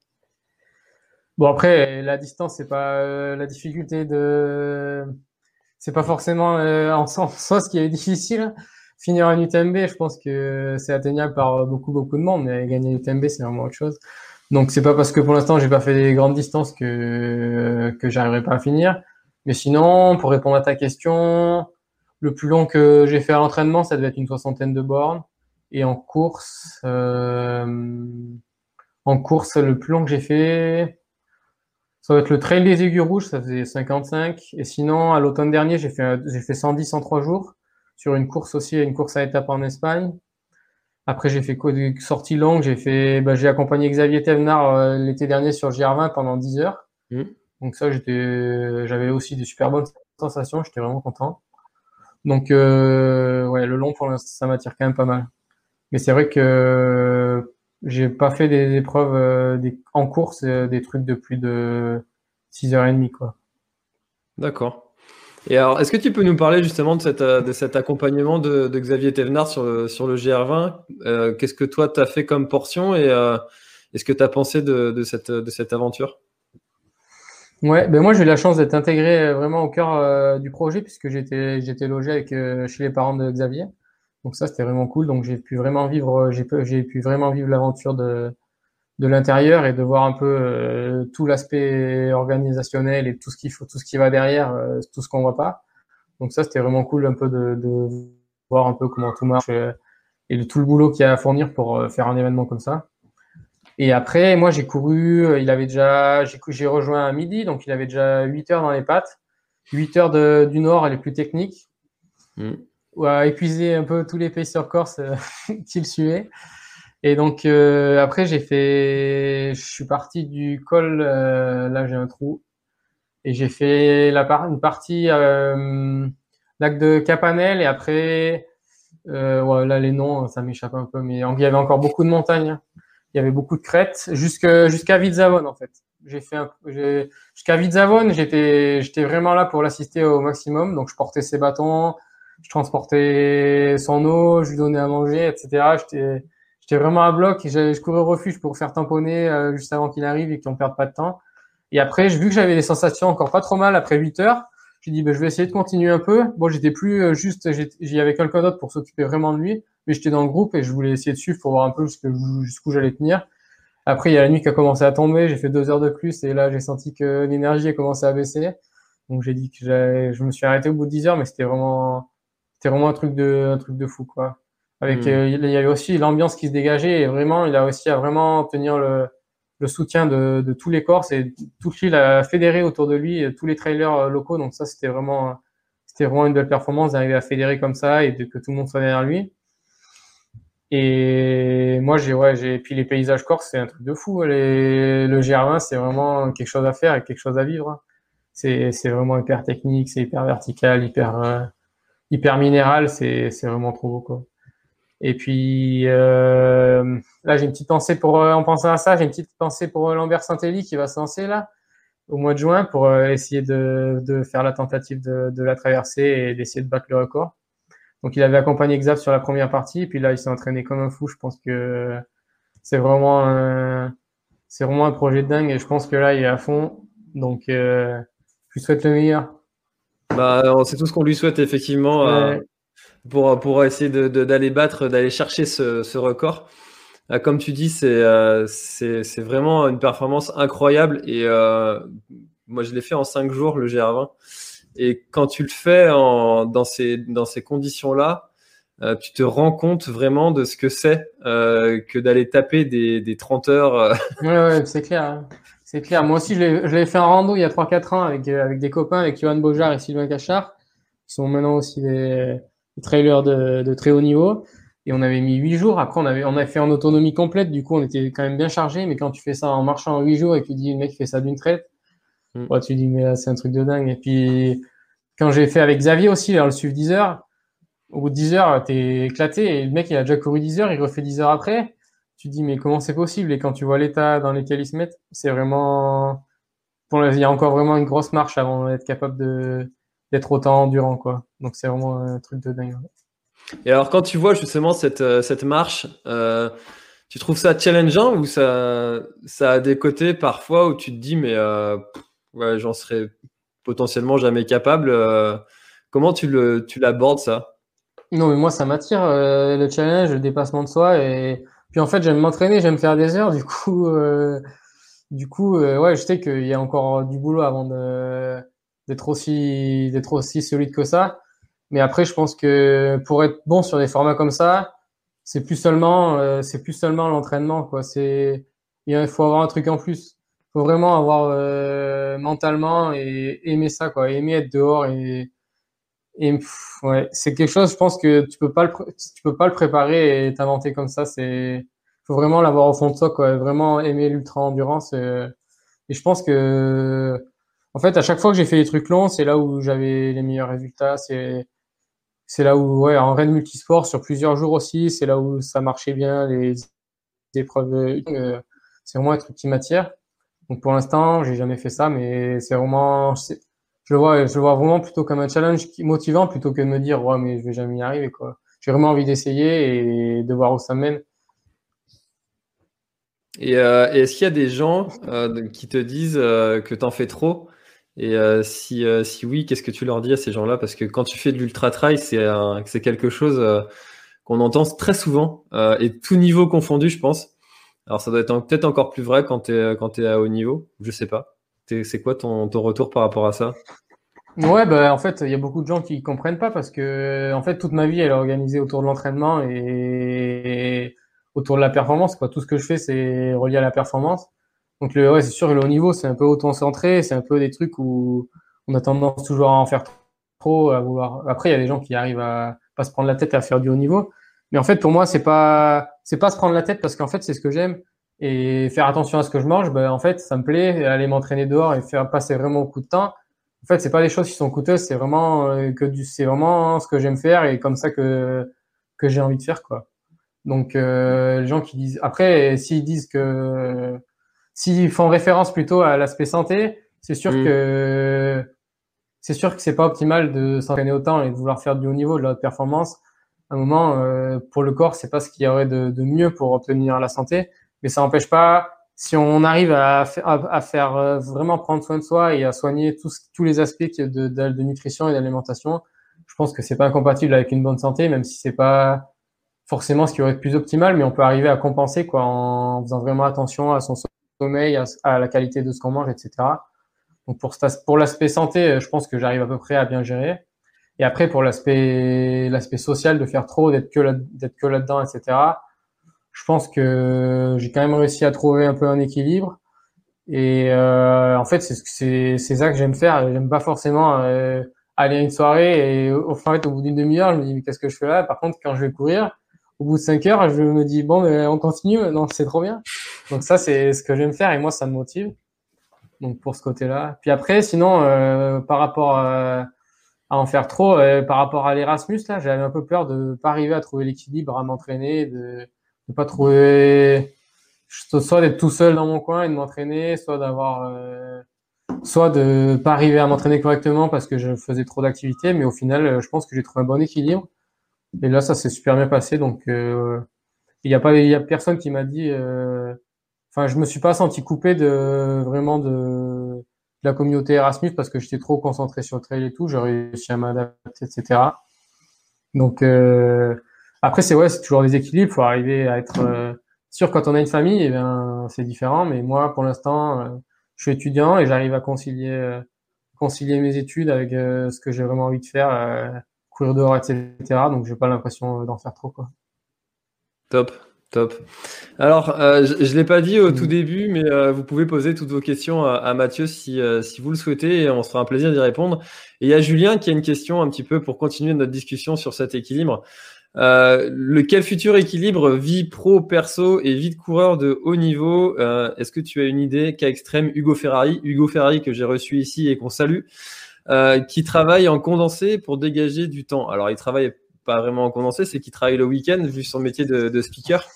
Bon après la distance c'est pas la difficulté de c'est pas forcément en soi ce qui est difficile. Finir un UTMB, je pense que c'est atteignable par beaucoup beaucoup de monde, mais gagner UTMB c'est vraiment autre chose. Donc c'est pas parce que pour l'instant j'ai pas fait des grandes distances que que j'arriverai pas à finir. Mais sinon, pour répondre à ta question, le plus long que j'ai fait à l'entraînement, ça devait être une soixantaine de bornes. Et en course, euh, en course, le plus long que j'ai fait, ça va être le trail des aiguilles rouges, ça faisait 55. Et sinon, à l'automne dernier, j'ai fait, j'ai fait 110 en trois jours sur une course aussi, une course à étapes en Espagne. Après, j'ai fait des sorties longues. J'ai fait, bah, j'ai accompagné Xavier Thévenard euh, l'été dernier sur GR20 pendant 10 heures. Mmh. Donc ça, j'étais, j'avais aussi des super bonnes sensations. J'étais vraiment content. Donc, euh, ouais, le long pour l'instant, ça m'attire quand même pas mal. Mais c'est vrai que j'ai pas fait des épreuves euh, des, en course, euh, des trucs de plus de 6h30, quoi. D'accord. Et alors, est-ce que tu peux nous parler justement de, cette, euh, de cet accompagnement de, de Xavier Thévenard sur le, sur le GR20 Qu'est-ce que toi, tu as fait comme portion et est-ce que tu as pensé de, de, cette, de cette aventure? Ouais, ben moi j'ai eu la chance d'être intégré vraiment au cœur du projet puisque j'étais j'étais logé avec chez les parents de Xavier. Donc ça, c'était vraiment cool. Donc j'ai pu vraiment vivre, j'ai j'ai pu vraiment vivre l'aventure de de l'intérieur et de voir un peu euh, tout l'aspect organisationnel et tout ce qu'il faut, tout ce qui va derrière, euh, tout ce qu'on voit pas. Donc ça, c'était vraiment cool un peu de, de voir un peu comment tout marche euh, et de tout le boulot qu'il y a à fournir pour faire un événement comme ça. Et après, moi, j'ai couru, il avait déjà, j'ai rejoint à midi, donc il avait déjà 8 heures dans les pattes. 8 heures de, du nord, elle est plus technique. Mm à épuiser un peu tous les pays sur Corse qu'il suivait. Et donc euh, après j'ai fait, je suis parti du col, euh, là j'ai un trou, et j'ai fait la part une partie euh, lac de Capanel et après euh, ouais, là les noms ça m'échappe un peu, mais il y avait encore beaucoup de montagnes, il y avait beaucoup de crêtes jusqu'à jusqu'à Vidzavon en fait. J'ai fait jusqu'à Vidzavon, j'étais j'étais vraiment là pour l'assister au maximum, donc je portais ses bâtons, je transportais son eau, je lui donnais à manger, etc. J'étais, j'étais vraiment à bloc. Je courais au refuge pour faire tamponner euh, juste avant qu'il arrive et qu'on perde pas de temps. Et après, vu que j'avais des sensations encore pas trop mal après 8 heures. J'ai dit, ben, je vais essayer de continuer un peu. Bon, j'étais plus euh, juste, j'y avais quelqu'un d'autre pour s'occuper vraiment de lui, mais j'étais dans le groupe et je voulais essayer de suivre pour voir un peu jusqu'où j'allais tenir. Après, il y a la nuit qui a commencé à tomber. J'ai fait deux heures de plus et là, j'ai senti que l'énergie a commencé à baisser. Donc, j'ai dit que je me suis arrêté au bout de 10 heures, mais c'était vraiment, c'était vraiment un truc de un truc de fou quoi avec hmm. euh, il y avait aussi l'ambiance qui se dégageait et vraiment il a aussi à vraiment tenir le, le soutien de, de tous les corps et toute l'île a fédéré autour de lui tous les trailers euh, locaux donc ça c'était vraiment c'était vraiment une belle performance d'arriver à fédérer comme ça et de que tout le monde soit derrière lui. Et moi, j'ai, ouais, j'ai, puis les paysages corses, c'est un truc de fou. Les, le GR20, c'est vraiment quelque chose à faire et quelque chose à vivre. C'est, c'est vraiment hyper technique, c'est hyper vertical, hyper, euh, hyper minéral, c'est, c'est vraiment trop beau, quoi. Et puis, euh, là, j'ai une petite pensée pour, euh, en pensant à ça, j'ai une petite pensée pour Lambert Saint-Élie qui va se lancer là, au mois de juin, pour essayer de, de faire la tentative de, de la traversée et d'essayer de battre le record. Donc il avait accompagné Xav sur la première partie, puis là il s'est entraîné comme un fou. Je pense que c'est vraiment un, c'est vraiment un projet de dingue et je pense que là il est à fond. Donc euh, je lui souhaite le meilleur. Bah, c'est tout ce qu'on lui souhaite effectivement euh, pour, pour essayer d'aller battre, d'aller chercher ce, ce record. Euh, comme tu dis, c'est c'est vraiment une performance incroyable et moi je l'ai fait en cinq jours le GR20 et quand tu le fais en, dans ces, dans ces conditions-là, euh, tu te rends compte vraiment de ce que c'est euh, que d'aller taper des, des 30 heures. Euh. Ouais, ouais, c'est clair. Hein. C'est clair. Moi aussi, je l'ai fait en rando il y a 3-4 ans avec, avec des copains, avec Johan Beaujard et Sylvain Cachard, qui sont maintenant aussi des trailers de, de, très haut niveau. Et on avait mis 8 jours. Après, on avait, on a fait en autonomie complète. Du coup, on était quand même bien chargé. Mais quand tu fais ça en marchant en 8 jours et que tu dis, le mec fait ça d'une traite, Mm. Tu dis, mais c'est un truc de dingue. Et puis, quand j'ai fait avec Xavier aussi, dans le suivre 10 heures, au bout de 10 heures, t'es éclaté et le mec, il a déjà couru 10 heures, il refait 10 heures après. Tu dis, mais comment c'est possible? Et quand tu vois l'état dans lequel il se met, c'est vraiment, pour il y a encore vraiment une grosse marche avant d'être capable de, d'être autant endurant, quoi. Donc, c'est vraiment un truc de dingue. Et alors, quand tu vois justement cette, euh, cette marche, euh, tu trouves ça challengeant ou ça, ça a des côtés parfois où tu te dis, mais euh, ouais, j'en serais potentiellement jamais capable. Euh, comment tu le, tu l'abordes ça? Non, mais moi ça m'attire euh, le challenge, le dépassement de soi et puis en fait j'aime m'entraîner, j'aime faire des heures. Du coup, euh, du coup, ouais, je sais qu'il y a encore du boulot avant de, d'être aussi, d'être aussi solide que ça. Mais après, je pense que pour être bon sur des formats comme ça, c'est plus seulement, c'est plus seulement l'entraînement, quoi. C'est, il faut avoir un truc en plus. Faut vraiment avoir euh, mentalement et aimer ça quoi, aimer être dehors et et ouais, c'est quelque chose je pense que tu peux pas le tu peux pas le préparer et t'inventer comme ça, c'est faut vraiment l'avoir au fond de toi quoi, vraiment aimer l'ultra endurance et, et je pense que en fait à chaque fois que j'ai fait des trucs longs, c'est là où j'avais les meilleurs résultats, c'est c'est là où ouais en raid multisport sur plusieurs jours aussi, c'est là où ça marchait bien les épreuves euh, c'est vraiment un truc qui m'attire donc pour l'instant, j'ai jamais fait ça, mais c'est vraiment, je le vois, je le vois vraiment plutôt comme un challenge motivant plutôt que de me dire ouais mais je vais jamais y arriver quoi. J'ai vraiment envie d'essayer et de voir où ça mène. Et, euh, est-ce qu'il y a des gens euh, qui te disent que t'en fais trop? Et euh, si, euh, si oui, qu'est-ce que tu leur dis à ces gens-là? Parce que quand tu fais de l'ultra trail, c'est quelque chose qu'on entend très souvent et tout niveau confondu, je pense. Alors ça doit être peut-être encore plus vrai quand tu es, à haut niveau, je sais pas. C'est quoi ton, ton retour par rapport à ça? Ouais, bah, en fait, il y a beaucoup de gens qui comprennent pas parce que, en fait, toute ma vie, elle est organisée autour de l'entraînement et autour de la performance. Quoi. Tout ce que je fais, c'est relié à la performance. Donc, le, ouais, c'est sûr, le haut niveau, c'est un peu auto-centré, c'est un peu des trucs où on a tendance toujours à en faire trop, à vouloir. Après, il y a des gens qui arrivent à pas se prendre la tête à faire du haut niveau. Mais en fait, pour moi, c'est pas, c'est pas se prendre la tête parce qu'en fait, c'est ce que j'aime et faire attention à ce que je mange. Ben, en fait, ça me plaît. Aller m'entraîner dehors et faire passer vraiment beaucoup de temps. En fait, c'est pas des choses qui sont coûteuses. C'est vraiment euh, que du, c'est vraiment ce que j'aime faire et comme ça que que j'ai envie de faire, quoi. Donc, euh, les gens qui disent, après, s'ils disent que, s'ils font référence plutôt à l'aspect santé, c'est sûr mmh. que, c'est sûr que c'est pas optimal de s'entraîner autant et de vouloir faire du haut niveau, de la haute performance un moment, euh, pour le corps, c'est pas ce qu'il y aurait de, de, mieux pour obtenir la santé, mais ça n'empêche pas, si on arrive à, à, faire euh, vraiment prendre soin de soi et à soigner tous, tous les aspects de, de, nutrition et d'alimentation, je pense que c'est pas incompatible avec une bonne santé, même si c'est pas forcément ce qui aurait été plus optimal, mais on peut arriver à compenser quoi en faisant vraiment attention à son sommeil, à, à la qualité de ce qu'on mange, etc. Donc pour, pour l'aspect santé, je pense que j'arrive à peu près à bien gérer. Et après, pour l'aspect l'aspect social, de faire trop, d'être que là, d'être que là-dedans, etc. Je pense que j'ai quand même réussi à trouver un peu un équilibre. Et euh, en fait, c'est c'est ça que j'aime faire. J'aime pas forcément euh, aller à une soirée et au, fait, au bout d'une demi-heure, je me dis, mais qu'est-ce que je fais là? Par contre, quand je vais courir, au bout de cinq heures, je me dis, bon, mais on continue, non, c'est trop bien. Donc ça, c'est ce que j'aime faire et moi, ça me motive. Donc pour ce côté-là. Puis après, sinon, euh, par rapport à, en faire trop, euh, par rapport à l'Erasmus, là, j'avais un peu peur de pas arriver à trouver l'équilibre, à m'entraîner, de ne pas trouver, soit d'être tout seul dans mon coin et de m'entraîner, soit d'avoir... Euh, soit de pas arriver à m'entraîner correctement parce que je faisais trop d'activités, mais au final, euh, je pense que j'ai trouvé un bon équilibre. Et là, ça s'est super bien passé. Donc, euh, il n'y a pas, il y a personne qui m'a dit. Euh, enfin, je me suis pas senti coupé de vraiment de, la communauté Erasmus parce que j'étais trop concentré sur le trail et tout. J'ai réussi à m'adapter, etc. Donc, après, c'est ouais, c'est toujours des équilibres. Faut arriver à être sûr quand on a une famille, eh bien, c'est différent. Mais moi, pour l'instant je suis étudiant et j'arrive à concilier, euh, concilier mes études avec euh, ce que j'ai vraiment envie de faire, euh, courir dehors, etc. Donc, j'ai pas l'impression d'en faire trop, quoi. Top. Top. Alors, je ne l'ai pas dit au tout début, mais vous pouvez poser toutes vos questions à, Mathieu si, si, vous le souhaitez et on se fera un plaisir d'y répondre. Et il y a Julien qui a une question un petit peu pour continuer notre discussion sur cet équilibre. Euh, le quel futur équilibre vie pro, perso et vie de coureur de haut niveau euh, Est-ce que tu as une idée Cas extrême, Hugo Ferrari, Hugo Ferrari que j'ai reçu ici et qu'on salue, euh, qui travaille en condensé pour dégager du temps. Alors il travaille pas vraiment en condensé, c'est qu'il travaille le week-end vu son métier de, speaker.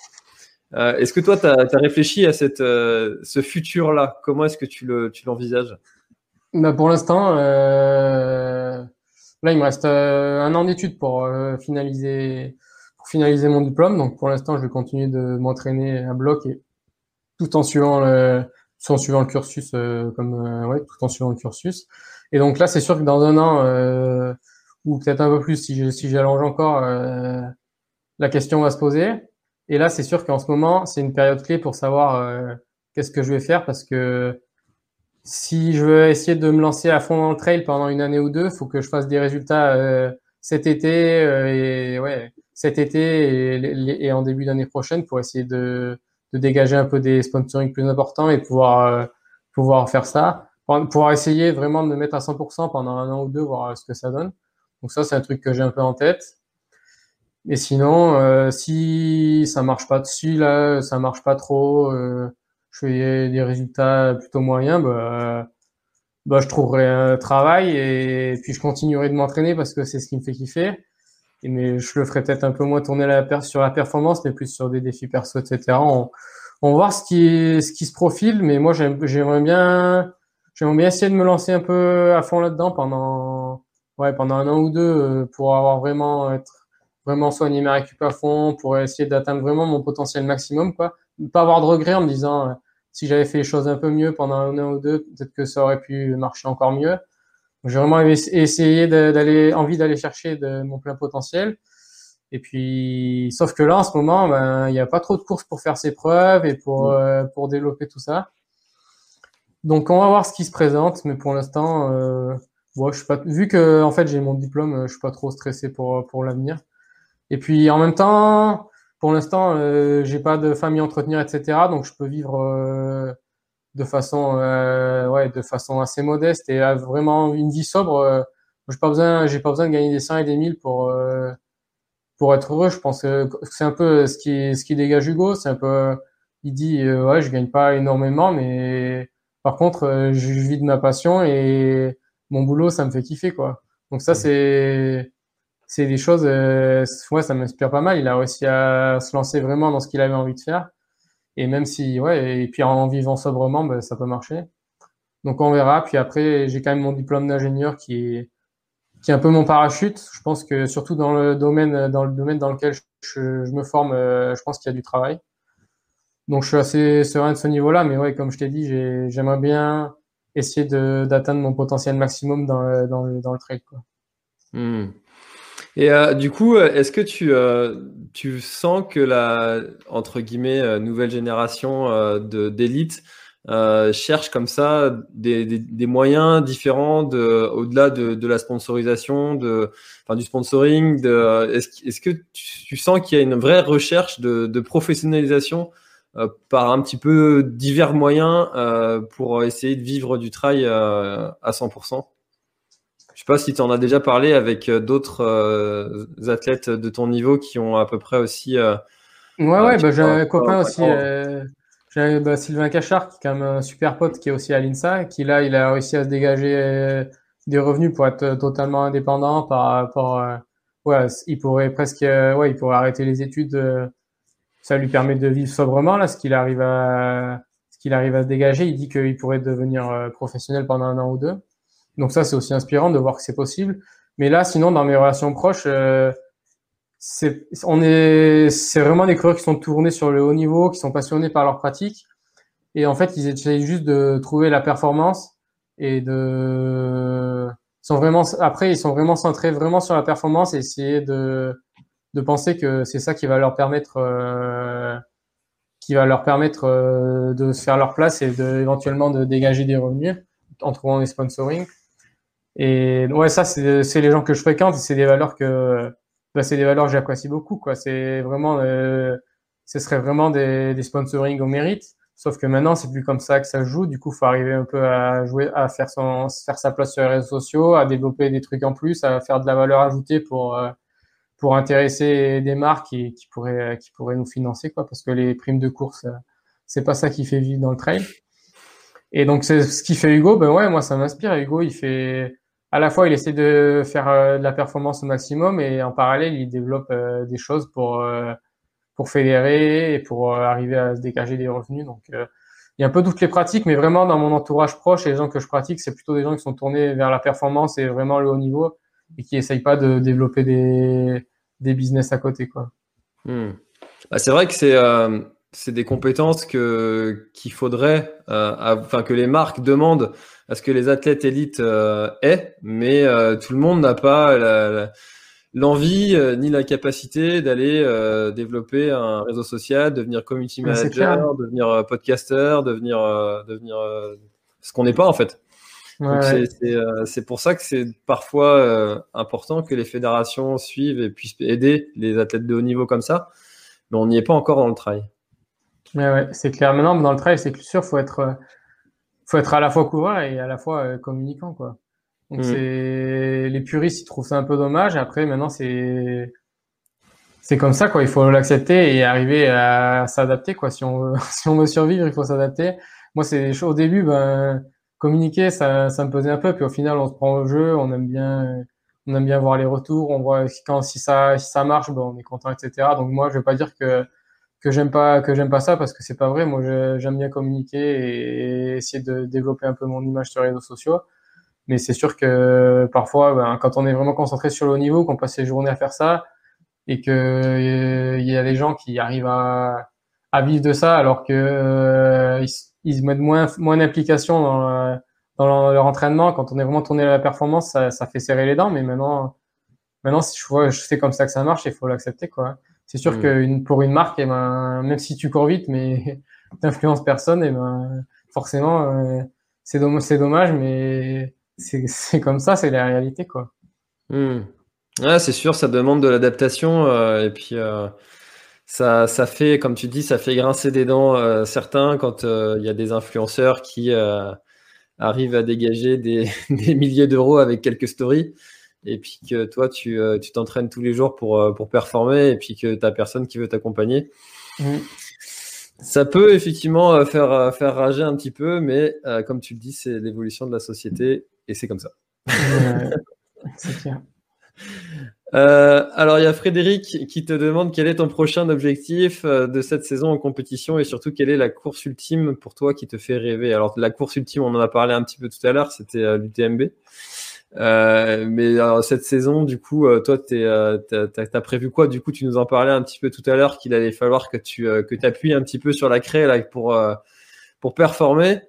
est-ce que toi, tu as, réfléchi à cette, ce futur-là? Comment est-ce que tu l'envisages? Le, bah Pour l'instant, Là, il me reste euh, un an d'études pour euh, finaliser pour finaliser mon diplôme. Donc pour l'instant, je vais continuer de m'entraîner à bloc et tout en suivant le tout en suivant le cursus euh, comme ouais, tout en suivant le cursus. Et donc là, c'est sûr que dans un an ou peut-être un peu plus si j'allonge encore, la question va se poser. Et là, c'est sûr qu'en ce moment, c'est une période clé pour savoir qu'est-ce que je vais faire parce que si je veux essayer de me lancer à fond dans le trail pendant une année ou deux, faut que je fasse des résultats euh, cet été euh, et ouais cet été et, en début d'année prochaine pour essayer de, de, dégager un peu des sponsoring plus importants et pouvoir euh, pouvoir faire ça, pouvoir essayer vraiment de me mettre à 100% pendant un an ou deux, voir ce que ça donne. Donc ça c'est un truc que j'ai un peu en tête. Mais sinon, si ça marche pas dessus là, ça marche pas trop je fais des résultats plutôt moyens, bah, bah, je trouverai un travail et puis je continuerai de m'entraîner parce que c'est ce qui me fait kiffer. Et mais je le ferai peut-être un peu moins tourner la sur la performance, mais plus sur des défis perso, etc. On, on va voir ce qui, ce qui se profile, mais moi j'aimerais bien, j'aimerais bien essayer de me lancer un peu à fond là-dedans pendant, ouais, pendant un an ou deux euh, pour avoir vraiment être vraiment soigner ma récup à fond, pour essayer d'atteindre vraiment mon potentiel maximum, quoi pas avoir de regrets en me disant euh, si j'avais fait les choses un peu mieux pendant un an ou deux, peut-être que ça aurait pu marcher encore mieux. J'ai vraiment essayé d'aller, envie d'aller chercher de mon plein potentiel. Et puis, sauf que là, en ce moment, ben, il n'y a pas trop de courses pour faire ses preuves et pour, euh, pour développer tout ça. Donc, on va voir ce qui se présente, mais pour l'instant, euh, je suis pas, vu que, en fait, j'ai mon diplôme, je suis pas trop stressé pour, pour l'avenir. Et puis, en même temps, pour l'instant, euh, j'ai pas de famille à entretenir, etc. Donc, je peux vivre euh, de façon, euh, ouais, de façon assez modeste et vraiment une vie sobre. Euh, j'ai pas besoin, j'ai pas besoin de gagner des 100 et des 1000 pour euh, pour être heureux. Je pense que c'est un peu ce qui ce qui dégage Hugo. C'est un peu, il dit, ouais, je gagne pas énormément, mais par contre, je vis de ma passion et mon boulot, ça me fait kiffer, quoi. Donc ça, c'est c'est des choses, euh, ouais, ça m'inspire pas mal. Il a réussi à se lancer vraiment dans ce qu'il avait envie de faire. Et même si, ouais, et puis en vivant sobrement, ben, ça peut marcher. Donc on verra. Puis après, j'ai quand même mon diplôme d'ingénieur qui est, qui est un peu mon parachute. Je pense que surtout dans le domaine, dans le domaine dans lequel je, me forme, euh, je pense qu'il y a du travail. Donc je suis assez serein de ce niveau-là. Mais ouais, comme je t'ai dit, j'aimerais bien essayer d'atteindre mon potentiel maximum dans le, dans le, dans le trade, quoi. Hmm. Et euh, du coup, euh, est-ce que tu, euh, tu sens que la entre guillemets nouvelle génération d'élite cherche comme ça des, des, moyens différents de au-delà de, de, la sponsorisation, de enfin du sponsoring. Est-ce que tu, tu sens qu'il y a une vraie recherche de, de professionnalisation par un petit peu divers moyens pour essayer de vivre du trail à 100% Je sais pas si tu en as déjà parlé avec d'autres athlètes de ton niveau qui ont à peu près aussi. ouais, ouais, bah, j'ai un copain aussi. J'ai bah, Sylvain Cachard, qui est quand même un super pote, qui est aussi à l'INSA, qui là, il a réussi à se dégager des revenus pour être totalement indépendant par rapport. ouais, il pourrait presque, ouais, il pourrait arrêter les études ça lui permet de vivre sobrement là, ce qu'il arrive à ce qu'il arrive à se dégager. Il dit qu'il pourrait devenir euh, professionnel pendant un an ou deux. Donc ça, c'est aussi inspirant de voir que c'est possible. Mais là, sinon, dans mes relations proches, euh, c'est on est c'est vraiment des coureurs qui sont tournés sur le haut niveau, qui sont passionnés par leur pratique. Et en fait, ils essayent juste de trouver la performance et de sont vraiment après ils sont vraiment centrés vraiment sur la performance et essayer de de penser que c'est ça qui va leur permettre euh, qui va leur permettre euh, de se faire leur place et de, éventuellement de dégager des revenus en trouvant des sponsoring. Et ouais, ça c'est les gens que je fréquente, c'est des valeurs que bah, c'est des valeurs que j'apprécie beaucoup quoi. C'est vraiment euh, ce serait vraiment des, des sponsoring au mérite. Sauf que maintenant, c'est plus comme ça que ça joue. Du coup, faut arriver un peu à jouer, à faire son, faire sa place sur les réseaux sociaux, à développer des trucs en plus, à faire de la valeur ajoutée pour euh, pour intéresser des marques qui, qui, pourraient qui pourraient nous financer quoi parce que les primes de course euh, c'est pas ça qui fait vivre dans le trail. Et donc c'est ce qui fait Hugo. Ben ouais moi ça m'inspire. Hugo il fait à la fois il essaie de faire euh, de la performance au maximum et en parallèle il développe euh, des choses pour pour fédérer et pour arriver à se dégager des revenus. Donc il y a un peu toutes les pratiques mais vraiment dans mon entourage proche et les gens que je pratique c'est plutôt des gens qui sont tournés vers la performance et vraiment le haut niveau et qui essayent pas de développer des des business à côté. Quoi. Hmm. Bah, c'est vrai que c'est euh, c'est des compétences que qu'il faudrait, euh, enfin que les marques demandent à ce que les athlètes élites euh, aient, mais tout le monde n'a pas l'envie ni la capacité d'aller développer un réseau social, devenir community manager, devenir podcaster, devenir devenir ce qu'on n'est pas en fait. Euh, c'est pour ça que c'est parfois euh, important que les fédérations suivent et puissent aider les athlètes de haut niveau comme ça, mais on n'y est pas encore dans le trail. Ouais, c'est clair. Maintenant, dans le trail, c'est sûr, faut être, euh, faut être à la fois coureur et à la fois communicant, quoi. Donc mm. c'est les puristes, ils trouvent ça un peu dommage. Après, maintenant, c'est c'est comme ça, quoi. Il faut l'accepter et arriver à s'adapter, quoi. Si on veut, si on veut survivre, il faut s'adapter. Moi, c'est au début, ben communiquer, ça, ça me pesait un peu. Puis au final, on se prend au jeu, on aime bien, on aime bien voir les retours. On voit quand si ça, si ça marche, ben, on est content, etc. Donc moi, je vais pas dire que que j'aime pas que j'aime pas ça parce que c'est pas vrai. Moi, j'aime bien communiquer et, essayer de développer un peu mon image sur les réseaux sociaux. Mais c'est sûr que parfois, ben, quand on est vraiment concentré sur le niveau, qu'on passe ses journées à faire ça, et que euh, il y a des gens qui arrivent à, à vivre de ça alors que euh, ils mettent moins, moins d'implication dans, euh, dans leur entraînement. Quand on est vraiment tourné à la performance, ça, ça fait serrer les dents. Mais maintenant, maintenant, si je vois, je sais comme ça que ça marche, il faut l'accepter, quoi. C'est sûr mmh. que pour une marque, eh ben, même si tu cours vite, mais t'influences personne, et eh ben, forcément, euh, c'est dommage, dommage, mais c'est comme ça, c'est la réalité, quoi. Mmh. Ouais, c'est sûr, ça demande de l'adaptation, euh, et puis, euh, ça, ça fait, comme tu dis, ça fait grincer des dents euh, certains quand euh, il y a des influenceurs qui euh, arrivent à dégager des, des milliers d'euros avec quelques stories. Et puis que toi, tu tu t'entraînes tous les jours pour, pour performer et puis que tu n'as personne qui veut t'accompagner. Mmh. Ça peut effectivement faire, faire rager un petit peu, mais comme tu le dis, c'est l'évolution de la société et c'est comme ça. c'est clair. Euh, alors, il y a Frédéric qui te demande quel est ton prochain objectif euh, de cette saison en compétition et surtout quelle est la course ultime pour toi qui te fait rêver. Alors, la course ultime, on en a parlé un petit peu tout à l'heure, c'était euh, l'UTMB. mais alors, cette saison, du coup, toi, tu as, prévu quoi? Du coup, tu nous en parlais un petit peu tout à l'heure qu'il allait falloir que tu que appuies un petit peu sur la craie là, pour, pour performer.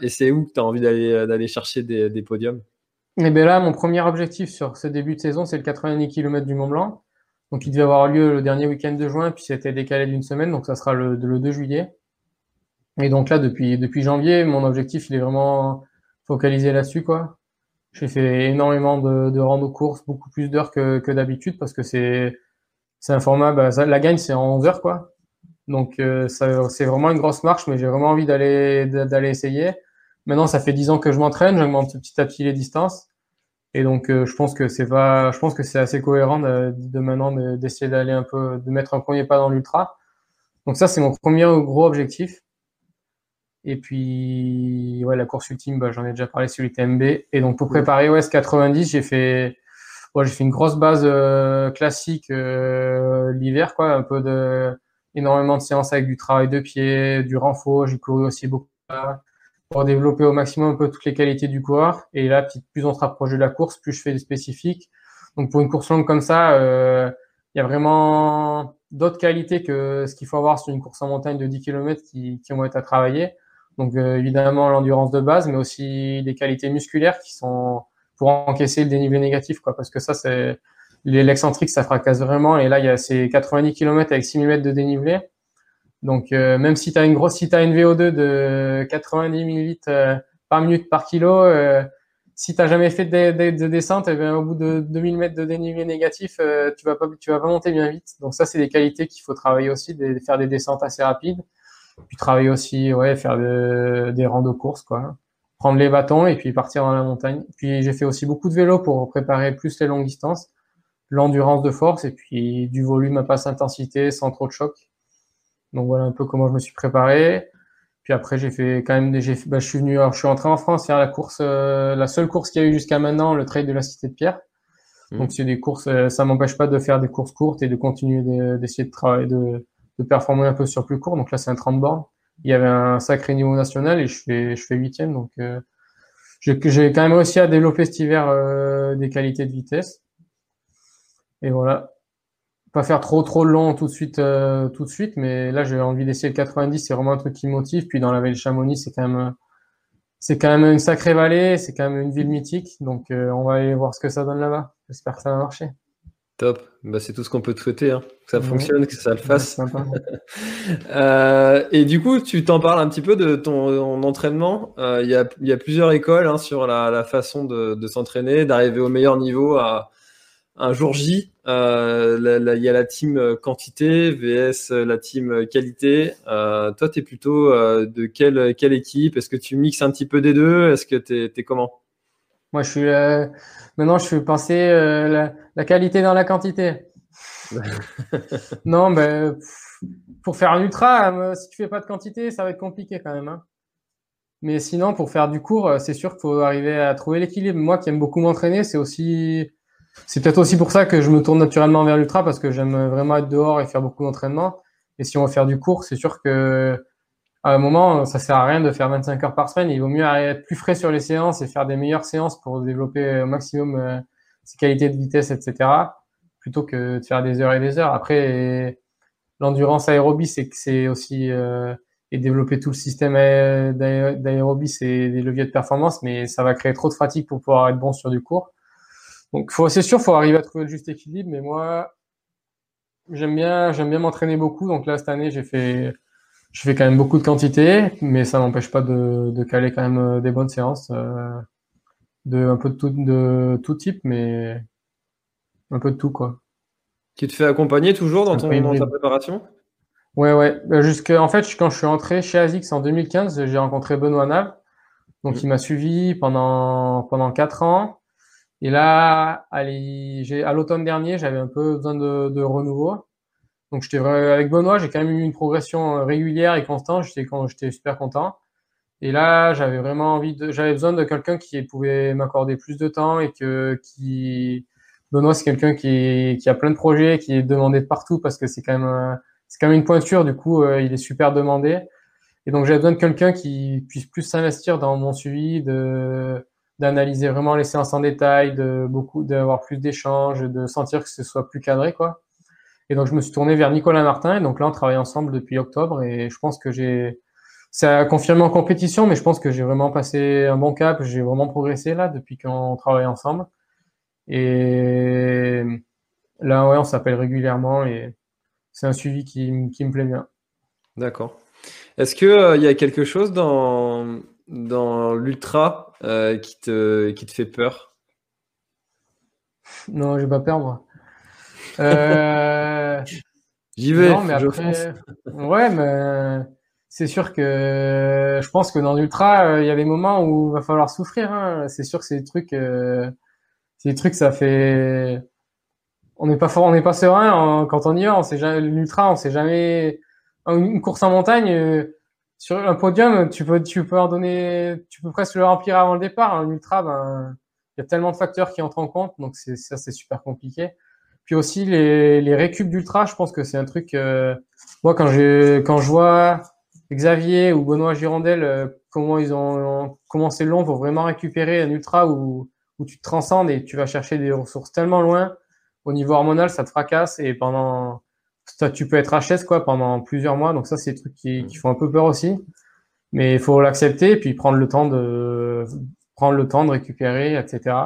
et c'est où que tu as envie d'aller d'aller chercher des, des podiums? Et bien là, mon premier objectif sur ce début de saison, c'est le 90 km du Mont Blanc. Donc il devait avoir lieu le dernier week-end de juin, puis c'était décalé d'une semaine, donc ça sera le, le 2 juillet. Et donc là, depuis, depuis janvier, mon objectif, il est vraiment focalisé là-dessus, quoi. J'ai fait énormément de, de rando courses, beaucoup plus d'heures que, que d'habitude, parce que c'est, un format, bah, la gagne, c'est en 11 heures, quoi. Donc euh, c'est vraiment une grosse marche, mais j'ai vraiment envie d'aller essayer. Maintenant, ça fait dix ans que je m'entraîne, j'augmente petit à petit les distances. Et donc, euh, je pense que c'est pas, je pense que c'est assez cohérent de, de maintenant d'essayer d'aller un peu, de mettre un premier pas dans l'ultra. Donc ça, c'est mon premier gros objectif. Et puis, ouais, la course ultime, bah, j'en ai déjà parlé sur l'UTMB. Et donc, pour préparer OS 90, j'ai fait, ouais, j'ai fait une grosse base euh, classique euh, l'hiver, quoi, un peu de, énormément de séances avec du travail de pied, du renfort. J'ai couru aussi beaucoup pour développer au maximum un peu toutes les qualités du coureur. Et là, plus on se rapproche de la course, plus je fais des spécifiques. Donc pour une course longue comme ça, euh, il y a vraiment d'autres qualités que ce qu'il faut avoir sur une course en montagne de 10 km qui, qui vont être à travailler. Donc euh, évidemment l'endurance de base, mais aussi des qualités musculaires qui sont pour encaisser le dénivelé négatif, quoi. Parce que ça, c'est l'excentrique, ça fracasse vraiment. Et là, il y a ces 90 km avec 6000 mètres de dénivelé. Donc euh, même si tu as une grosse, si as une VO2 de 90 millilitres euh, par minute par kilo, euh, si t'as jamais fait de, de, de descente, eh au bout de 2000 mètres de dénivelé négatif, tu vas pas, tu vas pas monter bien vite. Donc ça, c'est des qualités qu'il faut travailler aussi, de, faire des descentes assez rapides, puis travailler aussi, ouais, faire des randos courses, quoi. Prendre les bâtons et puis partir dans la montagne. Puis j'ai fait aussi beaucoup de vélo pour préparer plus les longues distances, l'endurance de force et puis du volume à basse intensité sans trop de choc. Donc voilà un peu comment je me suis préparé. Puis après, j'ai fait quand même des, bah, je suis venu, alors je suis entré en France faire la course, euh, la seule course qu'il y a eu jusqu'à maintenant, le trail de la Cité de Pierre. Mmh. Donc c'est des courses, euh, ça m'empêche pas de faire des courses courtes et de continuer d'essayer de, travailler, de, de, performer un peu sur plus court. Donc là, c'est un 30 bornes. Il y avait un sacré niveau national et je fais, je fais huitième. Donc euh, j'ai quand même réussi à développer cet hiver euh, des qualités de vitesse. Et voilà pas faire trop trop long tout de suite euh, tout de suite mais là j'ai envie d'essayer le 90 c'est vraiment un truc qui me motive. Puis dans la vallée de Chamonix c'est quand même c'est quand même une sacrée vallée c'est quand même une ville mythique. Donc euh, on va aller voir ce que ça donne là-bas. J'espère que ça va marcher. Top. Bah, c'est tout ce qu'on peut te souhaiter hein. que ça fonctionne que ça le fasse. euh, et du coup tu t'en parles un petit peu de ton, entraînement. Il y a, y, a, plusieurs écoles hein, sur la, la façon de, de s'entraîner d'arriver au meilleur niveau à un jour J, euh, il y a la team euh, quantité vs euh, la team qualité. Euh, toi, tu es plutôt de quelle, quelle équipe? Est-ce que tu mixes un petit peu des deux? Est-ce que tu es, comment? Moi, je suis maintenant, je suis pensé la, la, qualité dans la quantité. non, ben, pour faire un ultra, si tu fais pas de quantité, ça va être compliqué quand même. Hein. Mais sinon, pour faire du court, c'est sûr qu'il faut arriver à trouver l'équilibre. Moi qui aime beaucoup m'entraîner, c'est aussi c'est peut-être aussi pour ça que je me tourne naturellement vers l'ultra parce que j'aime vraiment être dehors et faire beaucoup d'entraînement. Et si on veut faire du court, c'est sûr que à un moment, ça sert à rien de faire 25 heures par semaine. Il vaut mieux être plus frais sur les séances et faire des meilleures séances pour développer au maximum euh, ses qualités de vitesse, etc. Plutôt que de faire des heures et des heures. Après, l'endurance aérobie, c'est c'est aussi euh, et développer tout le système d'aérobie, c'est des leviers de performance, mais ça va créer trop de fatigue pour pouvoir être bon sur du court. Donc, c'est sûr, faut arriver à trouver le juste équilibre. Mais moi, j'aime bien, j'aime bien m'entraîner beaucoup. Donc là, cette année, j'ai fait, je fais quand même beaucoup de quantité, mais ça n'empêche pas de, de, caler quand même euh, des bonnes séances, euh, de un peu de tout, de tout type, mais un peu de tout quoi. Tu te fais accompagner toujours dans, ton, dans ta préparation? Ouais, ouais. Bah, jusqu'à, en fait, quand je suis entré chez ASICS en 2015, j'ai rencontré Benoît Nav. Donc, mmh. il m'a suivi pendant, pendant quatre ans. Et là, allez, à l'automne dernier, j'avais un peu besoin de, de renouveau. Donc, j'étais avec Benoît, j'ai quand même eu une progression euh, régulière et constante. J'étais, j'étais super content. Et là, j'avais vraiment envie de, j'avais besoin de quelqu'un qui pouvait m'accorder plus de temps et que, qui, Benoît, c'est quelqu'un qui, qui a plein de projets, qui est demandé de partout parce que c'est quand même, c'est quand même une pointure. Du coup, euh, il est super demandé. Et donc, j'avais besoin de quelqu'un qui puisse plus s'investir dans mon suivi, de, d'analyser vraiment les séances en détail, de beaucoup, d'avoir plus d'échanges, de sentir que ce soit plus cadré, quoi. Et donc, je me suis tourné vers Nicolas Martin. Et donc là, on travaille ensemble depuis octobre. Et je pense que j'ai, ça a confirmé en compétition, mais je pense que j'ai vraiment passé un bon cap. J'ai vraiment progressé là depuis qu'on travaille ensemble. Et là, ouais, on s'appelle régulièrement et c'est un suivi qui, me plaît bien. D'accord. Est-ce qu'il euh, il y a quelque chose dans, dans l'ultra euh, qui, te, qui te fait peur? Non, j'ai pas peur, moi. Euh... J'y vais. Non, mais après... ouais, mais c'est sûr que je pense que dans l'ultra, euh, il y a des moments où il va falloir souffrir. Hein. C'est sûr que c'est des trucs. Euh... c'est des trucs, ça fait. On n'est pas fort, on n'est pas serein quand on y va. On sait jamais l'ultra, on sait jamais. Une course en montagne, euh, sur un podium, tu peux, tu peux en donner, tu peux presque le remplir avant le départ. Un ultra, ben, il y a tellement de facteurs qui entrent en compte, donc c'est ça, c'est super compliqué. Puis aussi les, les récup d'ultra, je pense que c'est un truc. Euh, moi, quand je quand je vois Xavier ou Benoît Girondel, euh, comment ils ont, comment c'est long pour vraiment récupérer un ultra où, où tu te transcendes et tu vas chercher des ressources tellement loin. Au niveau hormonal, ça te fracasse et pendant, ça, tu peux être HS quoi pendant plusieurs mois. Donc ça, c'est des trucs qui, qui font un peu peur aussi. Mais il faut l'accepter et puis prendre le temps de prendre le temps de récupérer, etc.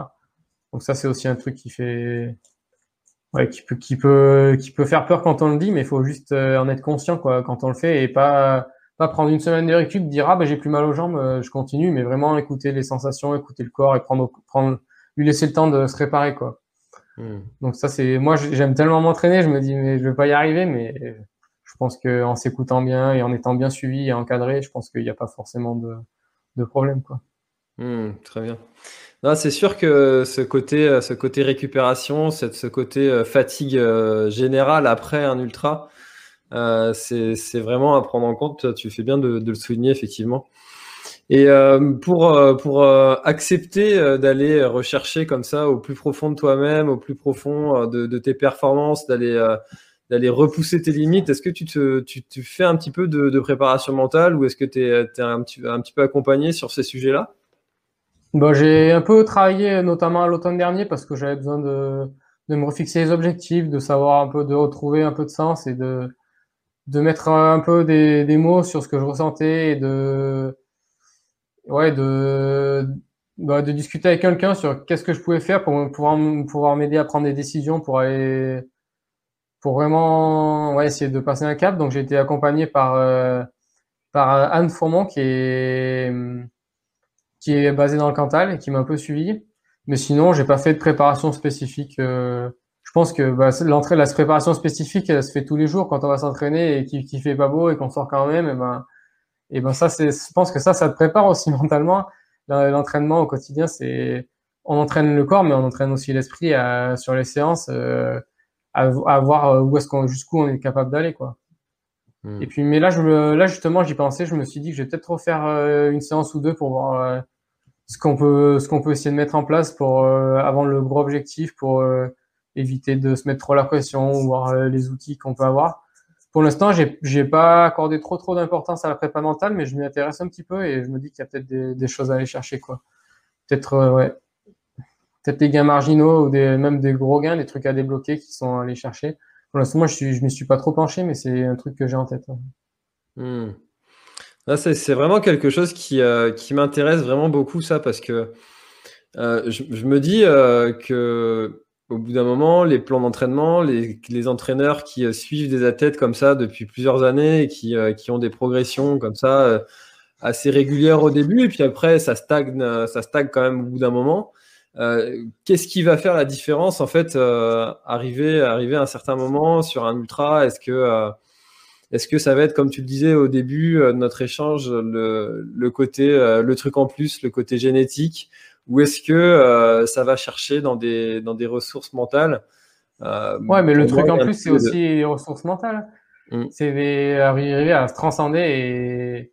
Donc ça, c'est aussi un truc qui fait, ouais, qui peut, qui peut, qui peut faire peur quand on le dit, mais il faut juste euh, en être conscient quoi quand on le fait et pas pas prendre une semaine de récup, dire ah ben j'ai plus mal aux jambes, euh, je continue, mais vraiment écouter les sensations, écouter le corps et prendre, prendre lui laisser le temps de se réparer quoi. Hmm. Donc ça c'est moi j'aime tellement m'entraîner, je me dis mais je vais pas y arriver, mais je pense que en s'écoutant bien et en étant bien suivi et encadré, je pense qu'il n'y a pas forcément de, de problème quoi. Hmm, très bien. Non, c'est sûr que ce côté, ce côté récupération, ce côté euh, fatigue euh, générale après un ultra, euh, c'est vraiment à prendre en compte. Tu fais bien de, de le souligner, effectivement. Et euh, pour, euh, pour euh, accepter d'aller rechercher comme ça au plus profond de toi-même, au plus profond de, de tes performances, d'aller d'aller repousser tes limites, est-ce que tu te tu, tu, fais un petit peu de, de préparation mentale ou est-ce que tu es, un, petit, un petit peu accompagné sur ces sujets-là? Bon, J'ai un peu travaillé notamment à l'automne dernier parce que j'avais besoin de, de me refixer les objectifs, de savoir un peu, de retrouver un peu de sens et de, de mettre un peu des, des, mots sur ce que je ressentais et de ouais de bah, de discuter avec quelqu'un sur qu'est-ce que je pouvais faire pour pouvoir pouvoir m'aider à prendre des décisions pour aller pour vraiment ouais essayer de passer un cap donc j'ai été accompagné par euh, par Anne Fourmont qui est qui est basée dans le Cantal et qui m'a un peu suivi mais sinon j'ai pas fait de préparation spécifique euh, je pense que bah, l'entrée, la préparation spécifique, elle se fait tous les jours quand on va s'entraîner et qui, qui fait pas beau et qu'on sort quand même. Et ben, et ben ça, c'est, je pense que ça, ça te prépare aussi mentalement. L'entraînement au quotidien, c'est, on entraîne le corps, mais on entraîne aussi l'esprit sur les séances, euh, à, à, voir euh, où est-ce qu'on, jusqu'où on est capable d'aller, quoi. Hmm. Et puis, mais là, je me, là justement, j'y pensais, je me suis dit que je vais peut-être refaire euh, une séance ou deux pour voir ce qu'on peut, ce qu'on peut essayer de mettre en place pour avant le gros objectif, pour éviter de se mettre trop la pression ou voir les outils qu'on peut avoir. Pour l'instant, j'ai j'ai pas accordé trop trop d'importance à la prépa mentale, mais je m'y intéresse un petit peu et je me dis qu'il y a peut-être des, choses à aller chercher quoi. Peut-être euh, ouais, peut-être des gains marginaux ou des même des gros gains, des trucs à débloquer qui sont à aller chercher. Pour l'instant, moi, je suis je m'y suis pas trop penché, mais c'est un truc que j'ai en tête. Hmm. c'est vraiment quelque chose qui, euh, qui m'intéresse vraiment beaucoup, ça, parce que euh, je, me dis que au bout d'un moment, les plans d'entraînement, les, les, entraîneurs qui euh, suivent des athlètes comme ça depuis plusieurs années et qui, euh, qui ont des progressions comme ça euh, assez régulières au début, et puis après ça stagne, ça stagne quand même au bout d'un moment. Qu'est-ce qui va faire la différence en fait arriver, arriver à un certain moment sur un ultra? Est-ce que est-ce que ça va être, comme tu le disais au début de notre échange, le, le côté, le truc en plus, le côté génétique? Ou est-ce que euh, ça va chercher dans des, dans des ressources mentales? Euh, Ouais, mais le truc en plus, c'est aussi les ressources mentales. Mm. C'est arriver à se transcender et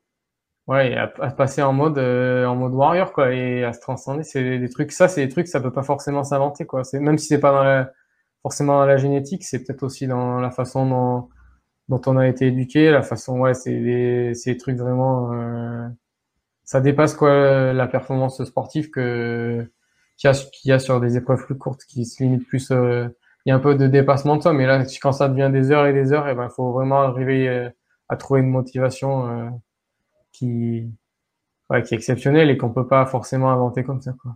ouais, à, passer en mode euh, en mode warrior quoi et à se transcender. C'est des trucs, ça, c'est des trucs, ça peut pas forcément s'inventer quoi. C'est même si c'est pas dans la, forcément dans la génétique, c'est peut-être aussi dans la façon dont dont on a été éduqué, la façon ouais, c'est des, c'est des trucs vraiment euh, ça dépasse quoi la performance sportive que qu'il y, a, sur des épreuves plus courtes qui se limitent plus euh, il y a un peu de dépassement de ça mais là quand ça devient des heures et des heures et eh ben faut vraiment arriver euh, à trouver une motivation euh, qui ouais, qui est exceptionnelle et qu'on peut pas forcément inventer comme ça quoi.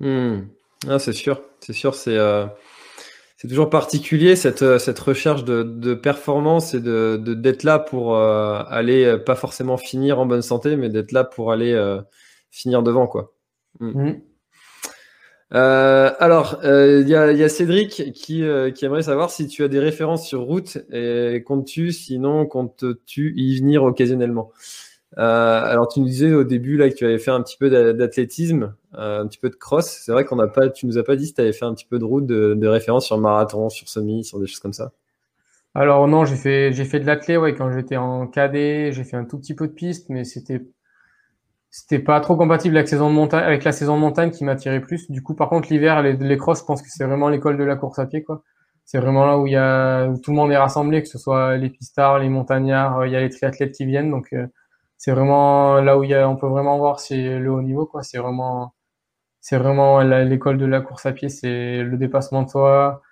Hmm. Ah, c'est sûr c'est sûr c'est c'est toujours particulier cette, euh, cette recherche de, de performance et de d'être là pour euh, aller euh, pas forcément finir en bonne santé, mais d'être là pour aller finir devant quoi. Mm. Mm. alors, il y, a, y, a, Cédric qui, qui aimerait savoir si tu as des références sur route et comptes-tu, sinon comptes-tu y venir occasionnellement? Alors, tu nous disais au début là que tu avais fait un petit peu d'athlétisme, un petit peu de cross. C'est vrai qu'on n'a pas, tu nous as pas dit si tu avais fait un petit peu de route de, référence sur marathon, sur semi, sur des choses comme ça. Alors non, j'ai fait j'ai fait de l'athlé ouais quand j'étais en cadet, j'ai fait un tout petit peu de piste, mais c'était c'était pas trop compatible avec, saison de montagne, avec la saison de montagne qui m'attirait plus. Du coup, par contre, l'hiver, les, les cross, je pense que c'est vraiment l'école de la course à pied, quoi. C'est vraiment là où il y a, où tout le monde est rassemblé, que ce soit les pistards, les montagnards, il y a les triathlètes qui viennent. Donc, euh, c'est vraiment là où il y a, on peut vraiment voir si le haut niveau, quoi. C'est vraiment, c'est vraiment l'école de la course à pied, c'est le dépassement de soi.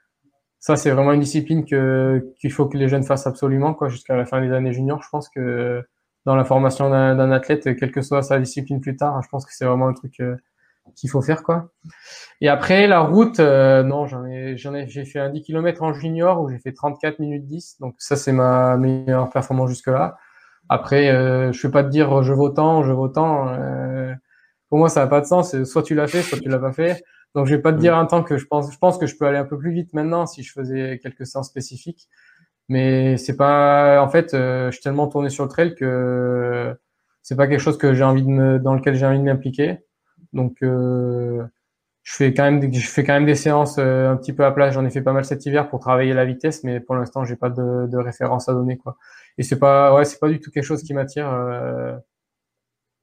Ça, c'est vraiment une discipline que, qu'il faut que les jeunes fassent absolument, quoi, jusqu'à la fin des années juniors. Je pense que, dans la formation d'un athlète, quelle que soit sa discipline plus tard. Je pense que c'est vraiment un truc euh, qu'il faut faire quoi. Et après la route, euh, non, j'en ai, j'en ai, j'ai fait un 10 km en junior où j'ai fait 34 minutes 10. Donc ça c'est ma meilleure performance jusque là. Après, euh, je vais pas te dire je vaux tant, je vaux tant. Euh, pour moi ça n'a pas de sens. Soit tu l'as fait, soit tu l'as pas fait. Donc je vais pas te dire un temps que je pense. Je pense que je peux aller un peu plus vite maintenant si je faisais quelques séances spécifiques. Mais c'est pas, en fait, euh, je suis tellement tourné sur le trail que c'est pas quelque chose que j'ai envie de me, dans lequel j'ai envie de m'impliquer. Donc, euh, je fais quand même, des, je fais quand même des séances euh, un petit peu à place. J'en ai fait pas mal cet hiver pour travailler la vitesse, mais pour l'instant, j'ai pas de, de, référence à donner, quoi. Et c'est pas, ouais, c'est pas du tout quelque chose qui m'attire.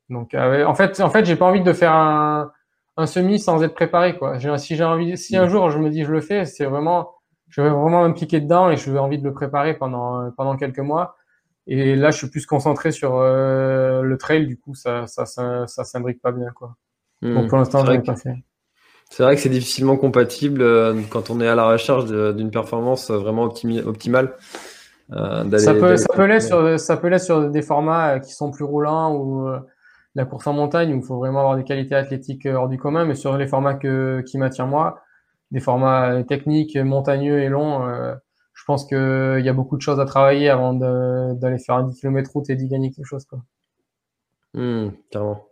donc, en fait, en fait, j'ai pas envie de faire un, un semi sans être préparé, quoi. Si j'ai envie, si un jour je me dis je le fais, c'est vraiment je vais vraiment m'impliquer dedans et je vais envie de le préparer pendant pendant quelques mois. Et là, je suis plus concentré sur euh, le trail, du coup, ça ça ça, ça s'imbrique pas bien, quoi. Hmm. Donc pour l'instant, je l'ai pas fait. C'est vrai que c'est difficilement compatible euh, quand on est à la recherche d'une performance vraiment optimale. Euh, ça peut ça peut l'être sur ça peut sur des formats qui sont plus roulants ou la course en montagne où il faut vraiment avoir des qualités athlétiques hors du commun, mais sur les formats que, qui m'attirent moi, des formats techniques montagneux et longs, euh, je pense qu'il y a beaucoup de choses à travailler avant d'aller faire un 10 km route et d'y gagner quelque chose. Quoi. Mmh, carrément.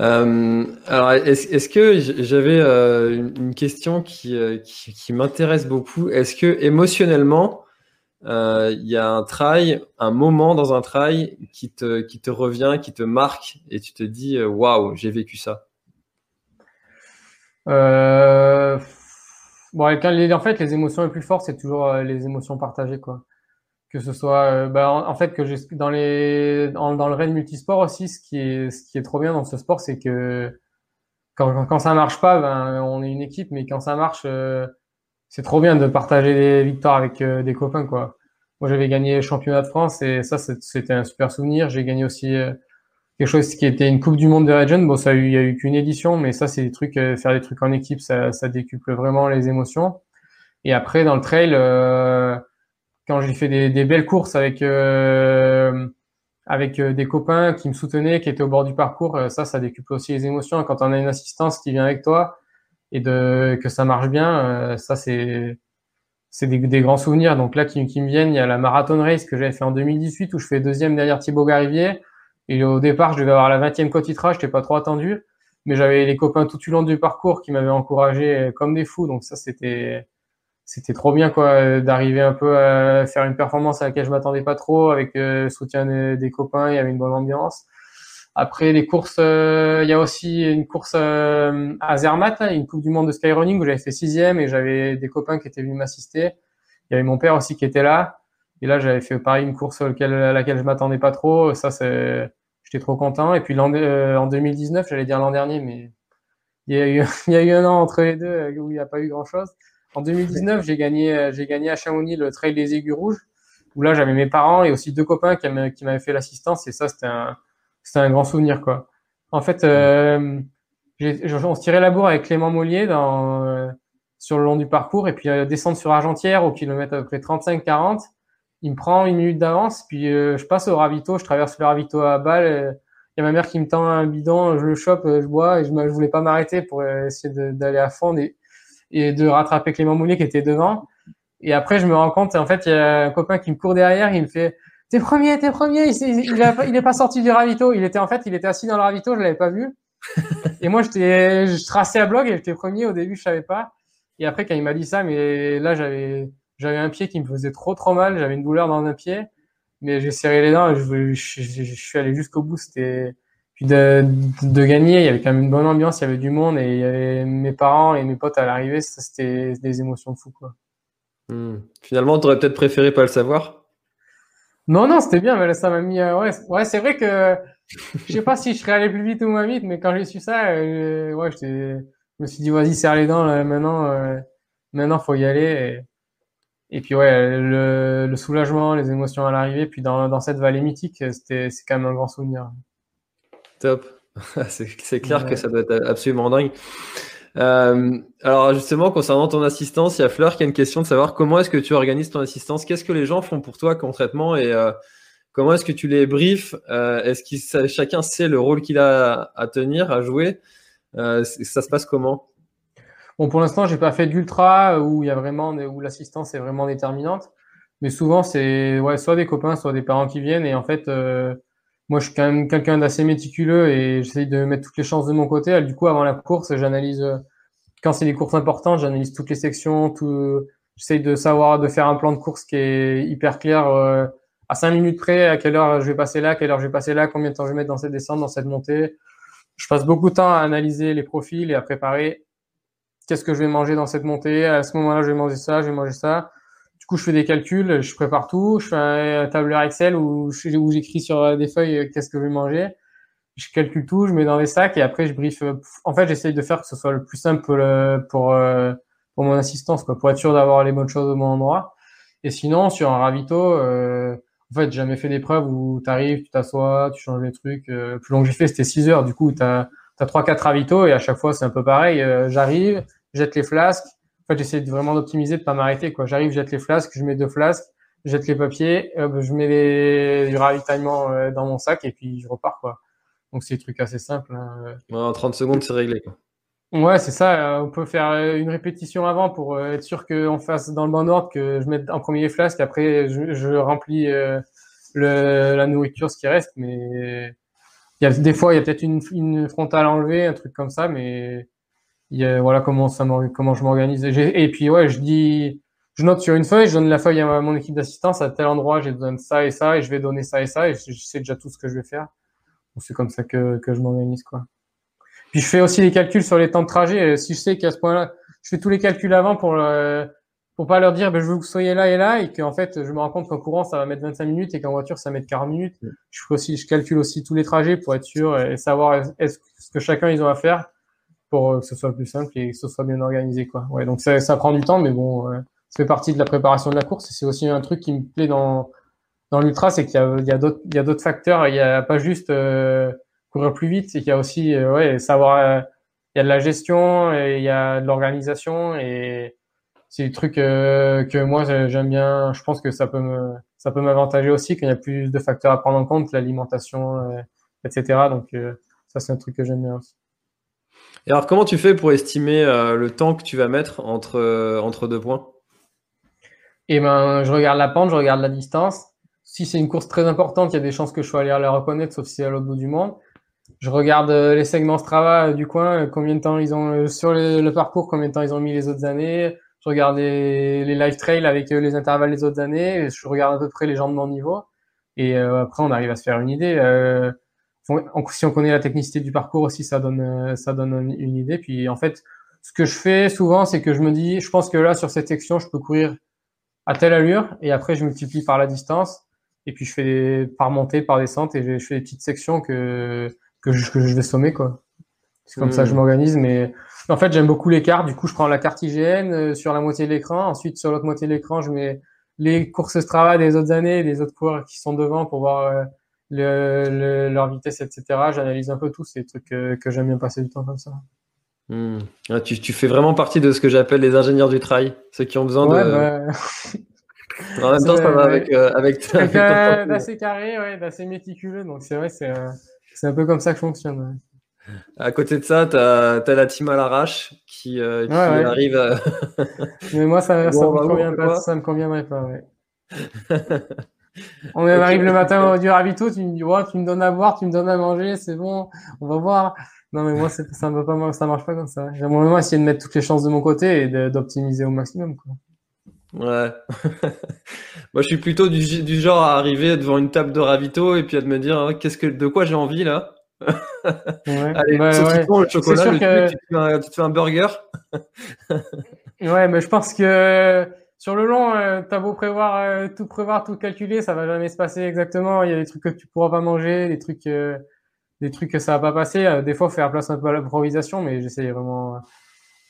Euh, alors, est-ce que j'avais euh, une question qui, qui, qui m'intéresse beaucoup Est-ce que émotionnellement, il y a un trail, un moment dans un trail qui te, qui te revient, qui te marque et tu te dis waouh, j'ai vécu ça euh, Bon, en fait, les émotions les plus fortes, c'est toujours euh, les émotions partagées, quoi. Que ce soit, euh, bah, en, fait, que dans les, dans, le raid multisport aussi, ce qui est, ce qui est trop bien dans ce sport, c'est que quand, quand, ça marche pas, ben, on est une équipe, mais quand ça marche, euh, c'est trop bien de partager des victoires avec des copains, quoi. Moi, j'avais gagné le championnat de France et ça, c'était un super souvenir. J'ai gagné aussi quelque chose qui était une Coupe du Monde de Legend. Bon, ça il y a eu qu'une édition, mais ça, c'est des trucs, euh, faire des trucs en équipe, ça, ça décuple vraiment les émotions. Et après, dans le trail, euh, quand j'ai fait des, des, belles courses avec euh, avec des copains qui me soutenaient, qui étaient au bord du parcours, ça, ça décuple aussi les émotions. quand on a une assistance qui vient avec toi et de que ça marche bien, ça c'est c'est des, des, grands souvenirs. Donc là, qui, qui me viennent, il y a la marathon race que j'avais fait en 2018 où je fais deuxième derrière Thibaut Garivier. Et au départ, je devais avoir la 20e côte je j'étais pas trop attendu. Mais j'avais les copains tout du long du parcours qui m'avaient encouragé comme des fous. Donc ça, c'était, c'était trop bien, quoi, d'arriver un peu à faire une performance à laquelle je m'attendais pas trop, avec euh, le soutien des, copains, il y avait une bonne ambiance. Après les courses, euh, il y a aussi une course euh, à Zermatt, une Coupe du Monde de skyrunning où j'avais fait sixième et j'avais des copains qui étaient venus m'assister. Il y avait mon père aussi qui était là. Et là, j'avais fait pareil une course à laquelle je m'attendais pas trop. Ça, c'est, j'étais trop content. Et puis euh, en 2019, j'allais dire l'an dernier, mais il y, a eu, il y a eu un an entre les deux euh, où il n'y a pas eu grand chose. En 2019, j'ai gagné, j'ai gagné à Chamonix le Trail des Aiguilles Rouges, où là, j'avais mes parents et aussi deux copains qui m'avaient fait l'assistance. Et ça, c'était un, c'était un grand souvenir, quoi. En fait, euh, on se tirait la bourre avec Clément Mollier dans, sur le long du parcours et puis descendre sur Argentière au kilomètre à peu près 35-40 il me prend une minute d'avance, puis euh, je passe au ravito, je traverse le ravito à balle. Il y a ma mère qui me tend un bidon, je le chope, euh, je bois et je, je voulais pas m'arrêter pour euh, essayer d'aller à fond et, et, de rattraper Clément Moulier qui était devant. Et après, je me rends compte, en fait, il y a un copain qui me court derrière, il me fait T'es premier, t'es premier. Il, il, il, est pas sorti du ravito. Il était en fait, il était assis dans le ravito, je l'avais pas vu. Et moi, j'étais, je traçais à blog et j'étais premier. Au début, je savais pas. Et après, quand il m'a dit ça, mais là, j'avais, j'avais un pied qui me faisait trop trop mal, j'avais une douleur dans un pied. mais j'ai serré les dents. Je, je, je, suis allé jusqu'au bout. C'était puis de, de, gagner. Il y avait quand même une bonne ambiance. Il y avait du monde et il y avait mes parents et mes potes à l'arrivée. C'était des émotions fous quoi. Hmm. Finalement, tu aurais peut-être préféré pas le savoir. Non, non, c'était bien, mais ça m'a mis. Euh, ouais, ouais c'est vrai que je sais pas si je serais allé plus vite ou moins vite, mais quand j'ai su ça, euh, ouais, je me suis dit, vas-y, serre les dents, là, maintenant, euh, maintenant, faut y aller. Et, puis, ouais, le, le, soulagement, les émotions à l'arrivée, puis dans, dans cette vallée mythique, c'était, c'est quand même un grand souvenir. Top. c'est, clair que ça doit être absolument dingue. Euh, alors justement, concernant ton assistance, il y a Fleur qui a une question de savoir comment est-ce que tu organises ton assistance, qu'est-ce que les gens font pour toi concrètement? Et euh, comment est-ce que tu les briefes? Euh, Est-ce que chacun sait le rôle qu'il a à tenir, à jouer? Ça se passe comment? Bon, pour l'instant, j'ai pas fait d'ultra où il y a vraiment où l'assistance est vraiment déterminante, mais souvent c'est soit des copains, soit des parents qui viennent. Et en fait moi, je suis quand même quelqu'un d'assez méticuleux et j'essaye de mettre toutes les chances de mon côté. Du coup, avant la course, j'analyse, euh, quand c'est des courses importantes, j'analyse toutes les sections, tout, j'essaye de savoir, de faire un plan de course qui est hyper clair, euh, à cinq minutes près, à quelle heure je vais passer là, quelle heure je vais passer là, combien de temps je vais mettre dans cette descente, dans cette montée. Je passe beaucoup de temps à analyser les profils et à préparer qu'est-ce que je vais manger dans cette montée. À ce moment-là, je vais manger ça, je vais manger ça. Du coup, je fais des calculs, je prépare tout, je fais un tableur Excel où, j'écris sur euh, des feuilles euh, qu'est-ce que je vais manger. Je calcule tout, je mets dans des sacs et après je brief. Euh, en fait, j'essaye de faire que ce soit le plus simple pour pour mon assistance, quoi, pour être sûr d'avoir les bonnes choses au bon endroit. Et sinon, sur un ravito, euh, en fait, j'ai jamais fait d'épreuve où tu arrives, tu t'assois, tu changes les trucs. plus long que j'ai fait, c'était 6 heures. Du coup, tu as, as 3-4 ravitaux et à chaque fois, c'est un peu pareil. J'arrive, jette les flasques, en fait, j'essaie vraiment d'optimiser, de pas m'arrêter. Quoi. J'arrive, jette les flasques, je mets deux flasques, jette les papiers, je mets les, du ravitaillement euh, dans mon sac et puis je repars. Quoi. Donc c'est des trucs assez simples. Hein. en 30 secondes, c'est réglé. Quoi. Ouais, c'est ça. On peut faire euh, une répétition avant pour euh, être sûr qu'on fasse dans le bon ordre, que je mette en premier les flasques, après je, je remplis le, la nourriture, ce qui reste. Mais il y a, des fois, il y a peut-être une, une frontale enlevée, un truc comme ça, mais voilà comment ça comment je m'organise. Et puis ouais, je dis, je note sur une feuille, je donne la feuille à mon équipe d'assistance à tel endroit, j'ai besoin de ça et ça, et je vais donner ça et ça, et je, sais déjà tout ce que je vais faire. C'est comme ça que, que je m'organise quoi. Puis je fais aussi les calculs sur les temps de trajet. Si je sais qu'à ce point-là, je fais tous les calculs avant pour le, pour pas leur dire ben, je veux que vous soyez là et là et qu'en fait je me rends compte qu'en courant ça va mettre 25 minutes et qu'en voiture ça va mettre 40 minutes. Je fais aussi je calcule aussi tous les trajets pour être sûr et savoir est-ce que chacun ils ont à faire pour euh, que ce soit plus simple et que ce soit bien organisé quoi. Ouais, donc ça, prend du temps mais bon euh, ça fait partie de la préparation de la course c'est aussi un truc qui me plaît dans dans l'ultra c'est qu'il y a il y a d'autres facteurs, il y a pas juste euh, courir plus vite, c'est qu'il y a aussi ouais, savoir il y a de la gestion et il y a de l'organisation et c'est des trucs que moi j'aime bien, je pense que ça peut me ça peut m'avantager aussi quand il y a plus de facteurs à prendre en compte, l'alimentation etc. Donc ça c'est un truc que j'aime bien aussi. Et alors, comment tu fais pour estimer euh, le temps que tu vas mettre entre, euh, entre deux points? Eh ben, je regarde la pente, je regarde la distance. Si c'est une course très importante, il y a des chances que je sois allé la reconnaître, sauf si c'est à l'autre bout du monde. Je regarde euh, les segments Strava du coin, combien de temps ils ont sur le, parcours, combien de temps ils ont mis les autres années. Je regarde les, les live trails avec les intervalles des autres années. Je regarde à peu près les gens de mon niveau. Et après, on arrive à se faire une idée si on connaît la technicité du parcours aussi, ça donne, euh, ça donne une idée. Puis en fait, ce que je fais souvent, c'est que je me dis, je pense que là, sur cette section, je peux courir à telle allure, et après, je multiplie par la distance, et puis je fais des, par montée, par descente, et je, fais des petites sections que, que, je, que je vais sommer, quoi. C'est comme ça que je mmh. m'organise, mais en fait, j'aime beaucoup les cartes. Du coup, je prends la carte IGN euh, sur la moitié de l'écran. Ensuite, sur l'autre moitié de l'écran, je mets les courses Strava des autres années, des autres coureurs qui sont devant pour voir euh, le, leur vitesse, etc. J'analyse un peu tout, ces trucs que, que j'aime bien passer du temps comme ça. Hmm. Ah, tu, tu, fais vraiment partie de ce que j'appelle les ingénieurs du trail, ceux qui ont besoin de. Bah... en même temps, ça va avec. Euh, avec, d'assez carré, ouais, d'assez méticuleux, donc c'est vrai, c'est euh, c'est un peu comme ça que fonctionne. À côté de ça, tu as, la team à l'arrache qui, euh, qui arrive à... Mais moi, ça, ça, me, bah, convient pas, ça me conviendrait pas. On arrive le matin du ravito, tu me dis, ouais, tu me donnes à boire, tu me donnes à manger, c'est bon, on va voir. Non, mais moi, ça ne pas, ça marche pas comme ça. J'ai moment essayer de mettre toutes les chances de mon côté et d'optimiser au maximum, quoi. Ouais. Moi, je suis plutôt du, du, genre à arriver devant une table de ravito et puis à me dire hein, qu'est-ce que de quoi j'ai envie là? Ouais. Allez, Ouais, saucisson, ouais. le chocolat, sûr le que- truc, tu, te fais un, tu te fais un burger? Ouais, mais je pense que sur le long, euh, t'as beau prévoir, euh, tout prévoir, tout calculer, ça va jamais se passer exactement. Il y a des trucs que tu pourras pas manger, des trucs, euh, des trucs que ça va pas passer. Euh, Des fois, faire place un peu à l'improvisation, mais j'essaie vraiment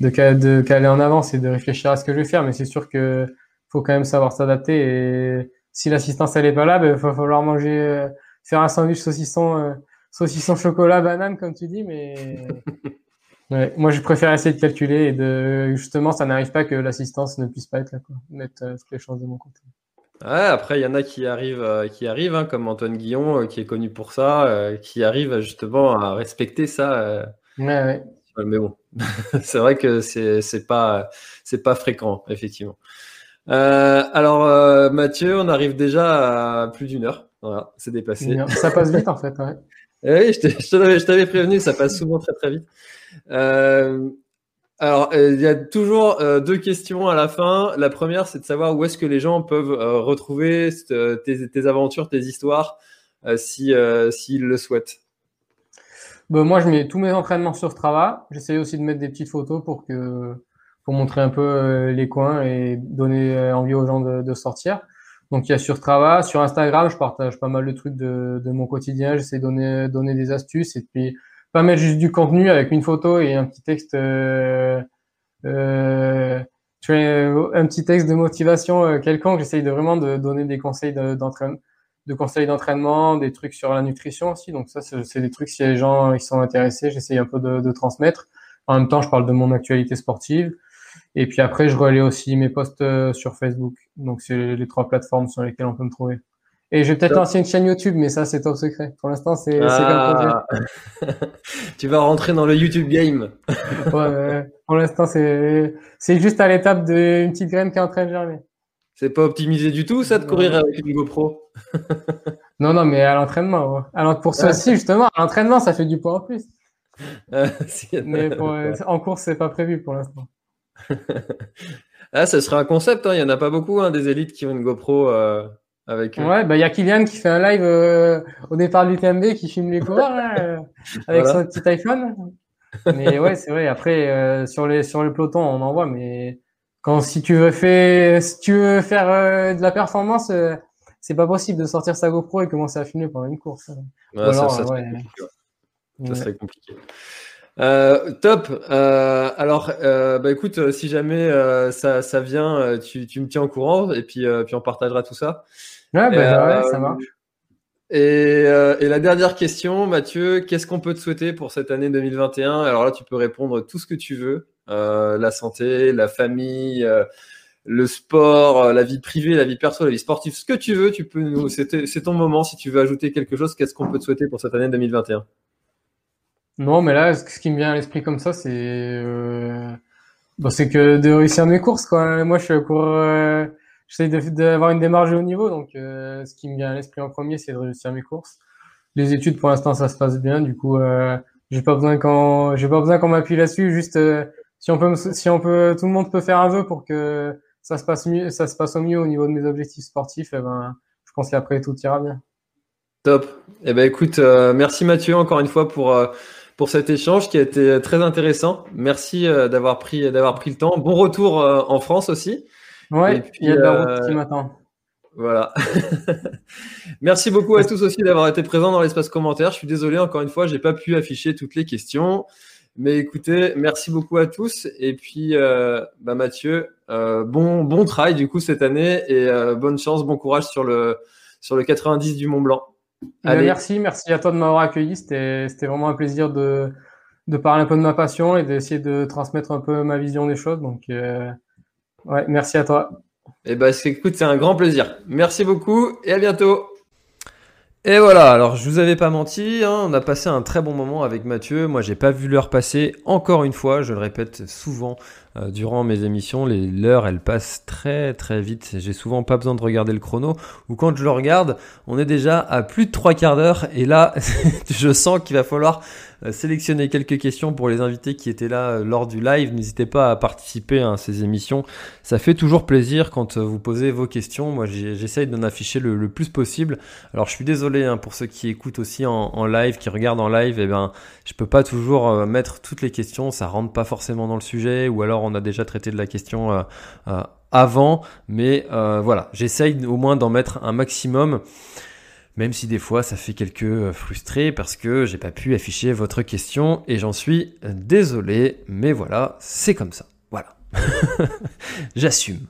de, de caler en avance et de réfléchir à ce que je vais faire. Mais c'est sûr que faut quand même savoir s'adapter. Et si l'assistance elle est pas là, ben, il va falloir manger, faire un sandwich saucisson, saucisson chocolat banane comme tu dis, mais Ouais, moi, je préfère essayer de calculer et de justement, ça n'arrive pas que l'assistance ne puisse pas être là, quoi. Mettre euh, toutes les chances de mon côté. Ouais, après, il y en a qui arrivent, euh, qui arrivent hein, comme Antoine Guillon, euh, qui est connu pour ça, qui arrive justement à respecter ça. Ouais, mais bon, c'est vrai que c'est c'est pas c'est pas fréquent, effectivement. Alors, Mathieu, on arrive déjà à plus d'une heure. Voilà, c'est dépassé. Ça passe vite en fait. Ouais. Eh Oui, je t'avais prévenu, ça passe souvent très très vite. Euh, alors, euh, il y a toujours euh, deux questions à la fin. La première, c'est de savoir où est-ce que les gens peuvent retrouver tes, aventures, tes histoires, si s'ils le souhaitent. Bon, moi, je mets tous mes entraînements sur Strava. J'essaie aussi de mettre des petites photos pour que pour montrer un peu les coins et donner envie aux gens de sortir. Donc, il y a sur Strava, sur Instagram, je partage pas mal de trucs de, mon quotidien. J'essaie de donner donner des astuces et puis pas mettre juste du contenu avec une photo et un petit texte. Euh, euh, un petit texte de motivation euh, quelconque. J'essaye de vraiment de donner des conseils de- d'entraînement de conseils d'entraînement, des trucs sur la nutrition aussi. Donc ça, c'est des trucs, si les gens ils sont intéressés, j'essaye un peu de, de transmettre. En même temps, je parle de mon actualité sportive. Et puis après, je relais aussi mes posts euh, sur Facebook. Donc c'est les trois plateformes sur lesquelles on peut me trouver. Et je vais peut-être lancer une chaîne YouTube, mais ça, c'est top secret. Pour l'instant, c'est comme projet. Ah. tu vas rentrer dans le YouTube game. Ouais, pour l'instant, c'est juste à l'étape d'une petite graine qui est en train de germer. C'est pas optimisé du tout, ça, de courir avec une GoPro? Non, non, mais à l'entraînement. ouais. Alors pour ça aussi, justement, à l'entraînement, ça fait du poids en plus. Si- Mais pour, euh, en course, c'est pas prévu pour l'instant. ah, ça serait un concept. hein. Il y en a pas beaucoup, hein, des élites qui ont une GoPro euh, avec. eux. Ouais, bah il y a Kylian qui fait un live euh, au départ de l'UTMB qui filme les coureurs là, euh, avec Voilà. son petit iPhone. Mais ouais, c'est vrai. Après, euh, sur les sur le peloton, on en voit, mais quand si tu veux faire si tu veux faire de la performance, c'est pas possible de sortir sa GoPro et commencer à filmer pendant une course. Ouais, Ou alors, ça ouais. serait compliqué, ouais. Ça Ouais. serait compliqué. Euh, top. Euh, alors, euh, bah écoute, euh, si jamais euh, ça, ça vient, tu, tu me tiens au courant et puis, euh, puis on partagera tout ça. Ouais, bah, Euh, ouais, ça marche. Et, euh, et la dernière question, Mathieu, qu'est-ce qu'on peut te souhaiter pour cette année 2021 Alors là, tu peux répondre tout ce que tu veux. Euh, la santé, la famille, euh, le sport, la vie privée, la vie perso, la vie sportive, ce que tu veux, tu peux nous. C'est ton moment. Si tu veux ajouter quelque chose, qu'est-ce qu'on peut te souhaiter pour cette année 2021 Non, mais là, ce qui me vient à l'esprit comme ça, c'est euh, bon, c'est que de réussir mes courses, quoi. Moi, je cours, euh, j'essaie d'avoir une démarche de haut niveau, donc euh, ce qui me vient à l'esprit en premier, c'est de réussir mes courses. Les études, pour l'instant, ça se passe bien. Du coup, euh, j'ai pas besoin qu'on, j'ai pas besoin qu'on m'appuie là-dessus. Juste, euh, si on peut, si on peut, tout le monde peut faire un vœu pour que ça se passe mieux, ça se passe au mieux au niveau de mes objectifs sportifs. Eh ben, je pense qu'après tout ira bien. Top. Eh ben écoute, euh, merci Mathieu encore une fois pour pour cet échange qui a été très intéressant. Merci euh, d'avoir pris d'avoir pris le temps. Bon retour euh, en France aussi. Ouais, Et puis, il y a de la euh, route qui m'attend. Voilà. merci beaucoup à tous aussi d'avoir été présents dans l'espace commentaire. Je suis désolé encore une fois, j'ai pas pu afficher toutes les questions. Mais écoutez, merci beaucoup à tous. Et puis, euh, bah Mathieu, euh, bon bon travail du coup cette année et euh, bonne chance, bon courage sur le sur le 90 du Mont Blanc. Ben, Allez. merci, merci à toi de m'avoir accueilli. C'était, vraiment un plaisir de, de parler un peu de ma passion et d'essayer de transmettre un peu ma vision des choses. Donc, euh, ouais, merci à toi. Eh ben, c'est- écoute, c'est un grand plaisir. Merci beaucoup et à bientôt. Et voilà, alors je vous avais pas menti, hein, on a passé un très bon moment avec Mathieu. Moi, j'ai pas vu l'heure passer encore une fois, je le répète souvent euh, durant mes émissions, les l'heure elle passe très très vite. J'ai souvent pas besoin de regarder le chrono ou quand je le regarde, on est déjà à plus de trois quarts d'heure et là je sens qu'il va falloir euh, sélectionner quelques questions pour les invités qui étaient là euh, lors du live. N'hésitez pas à participer à ces émissions. Ça fait toujours plaisir quand vous posez vos questions. Moi j'essaye d'en afficher le, plus possible. Alors je suis désolé hein, pour ceux qui écoutent aussi en, live, qui regardent en live, eh ben je peux pas toujours mettre toutes les questions, ça rentre pas forcément dans le sujet ou alors on a déjà traité de la question euh, euh, avant, mais euh, voilà, j'essaye au moins d'en mettre un maximum. Même si des fois ça fait quelques frustrés parce que j'ai pas pu afficher votre question et j'en suis désolé, mais voilà, c'est comme ça. Voilà. J'assume.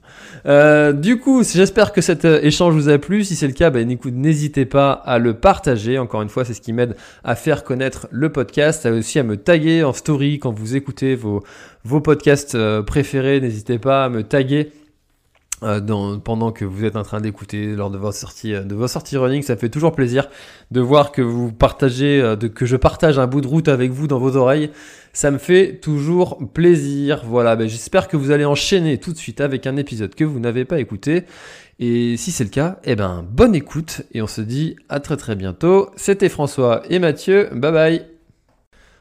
Euh, du coup, j'espère que cet euh, échange vous a plu. Si c'est le cas, bah, n'hésitez pas à le partager. Encore une fois, c'est ce qui m'aide à faire connaître le podcast, aussi à me taguer en story quand vous écoutez vos, podcasts euh, préférés. N'hésitez pas à me taguer euh, dans, pendant que vous êtes en train d'écouter lors de votre sortie euh, de vos sorties running, ça fait toujours plaisir de voir que vous partagez, euh, que je partage un bout de route avec vous dans vos oreilles. Ça me fait toujours plaisir. Voilà, ben, j'espère que vous allez enchaîner tout de suite avec un épisode que vous n'avez pas écouté. Et si c'est le cas, eh ben bonne écoute et on se dit à très très bientôt. C'était François et Mathieu. Bye bye.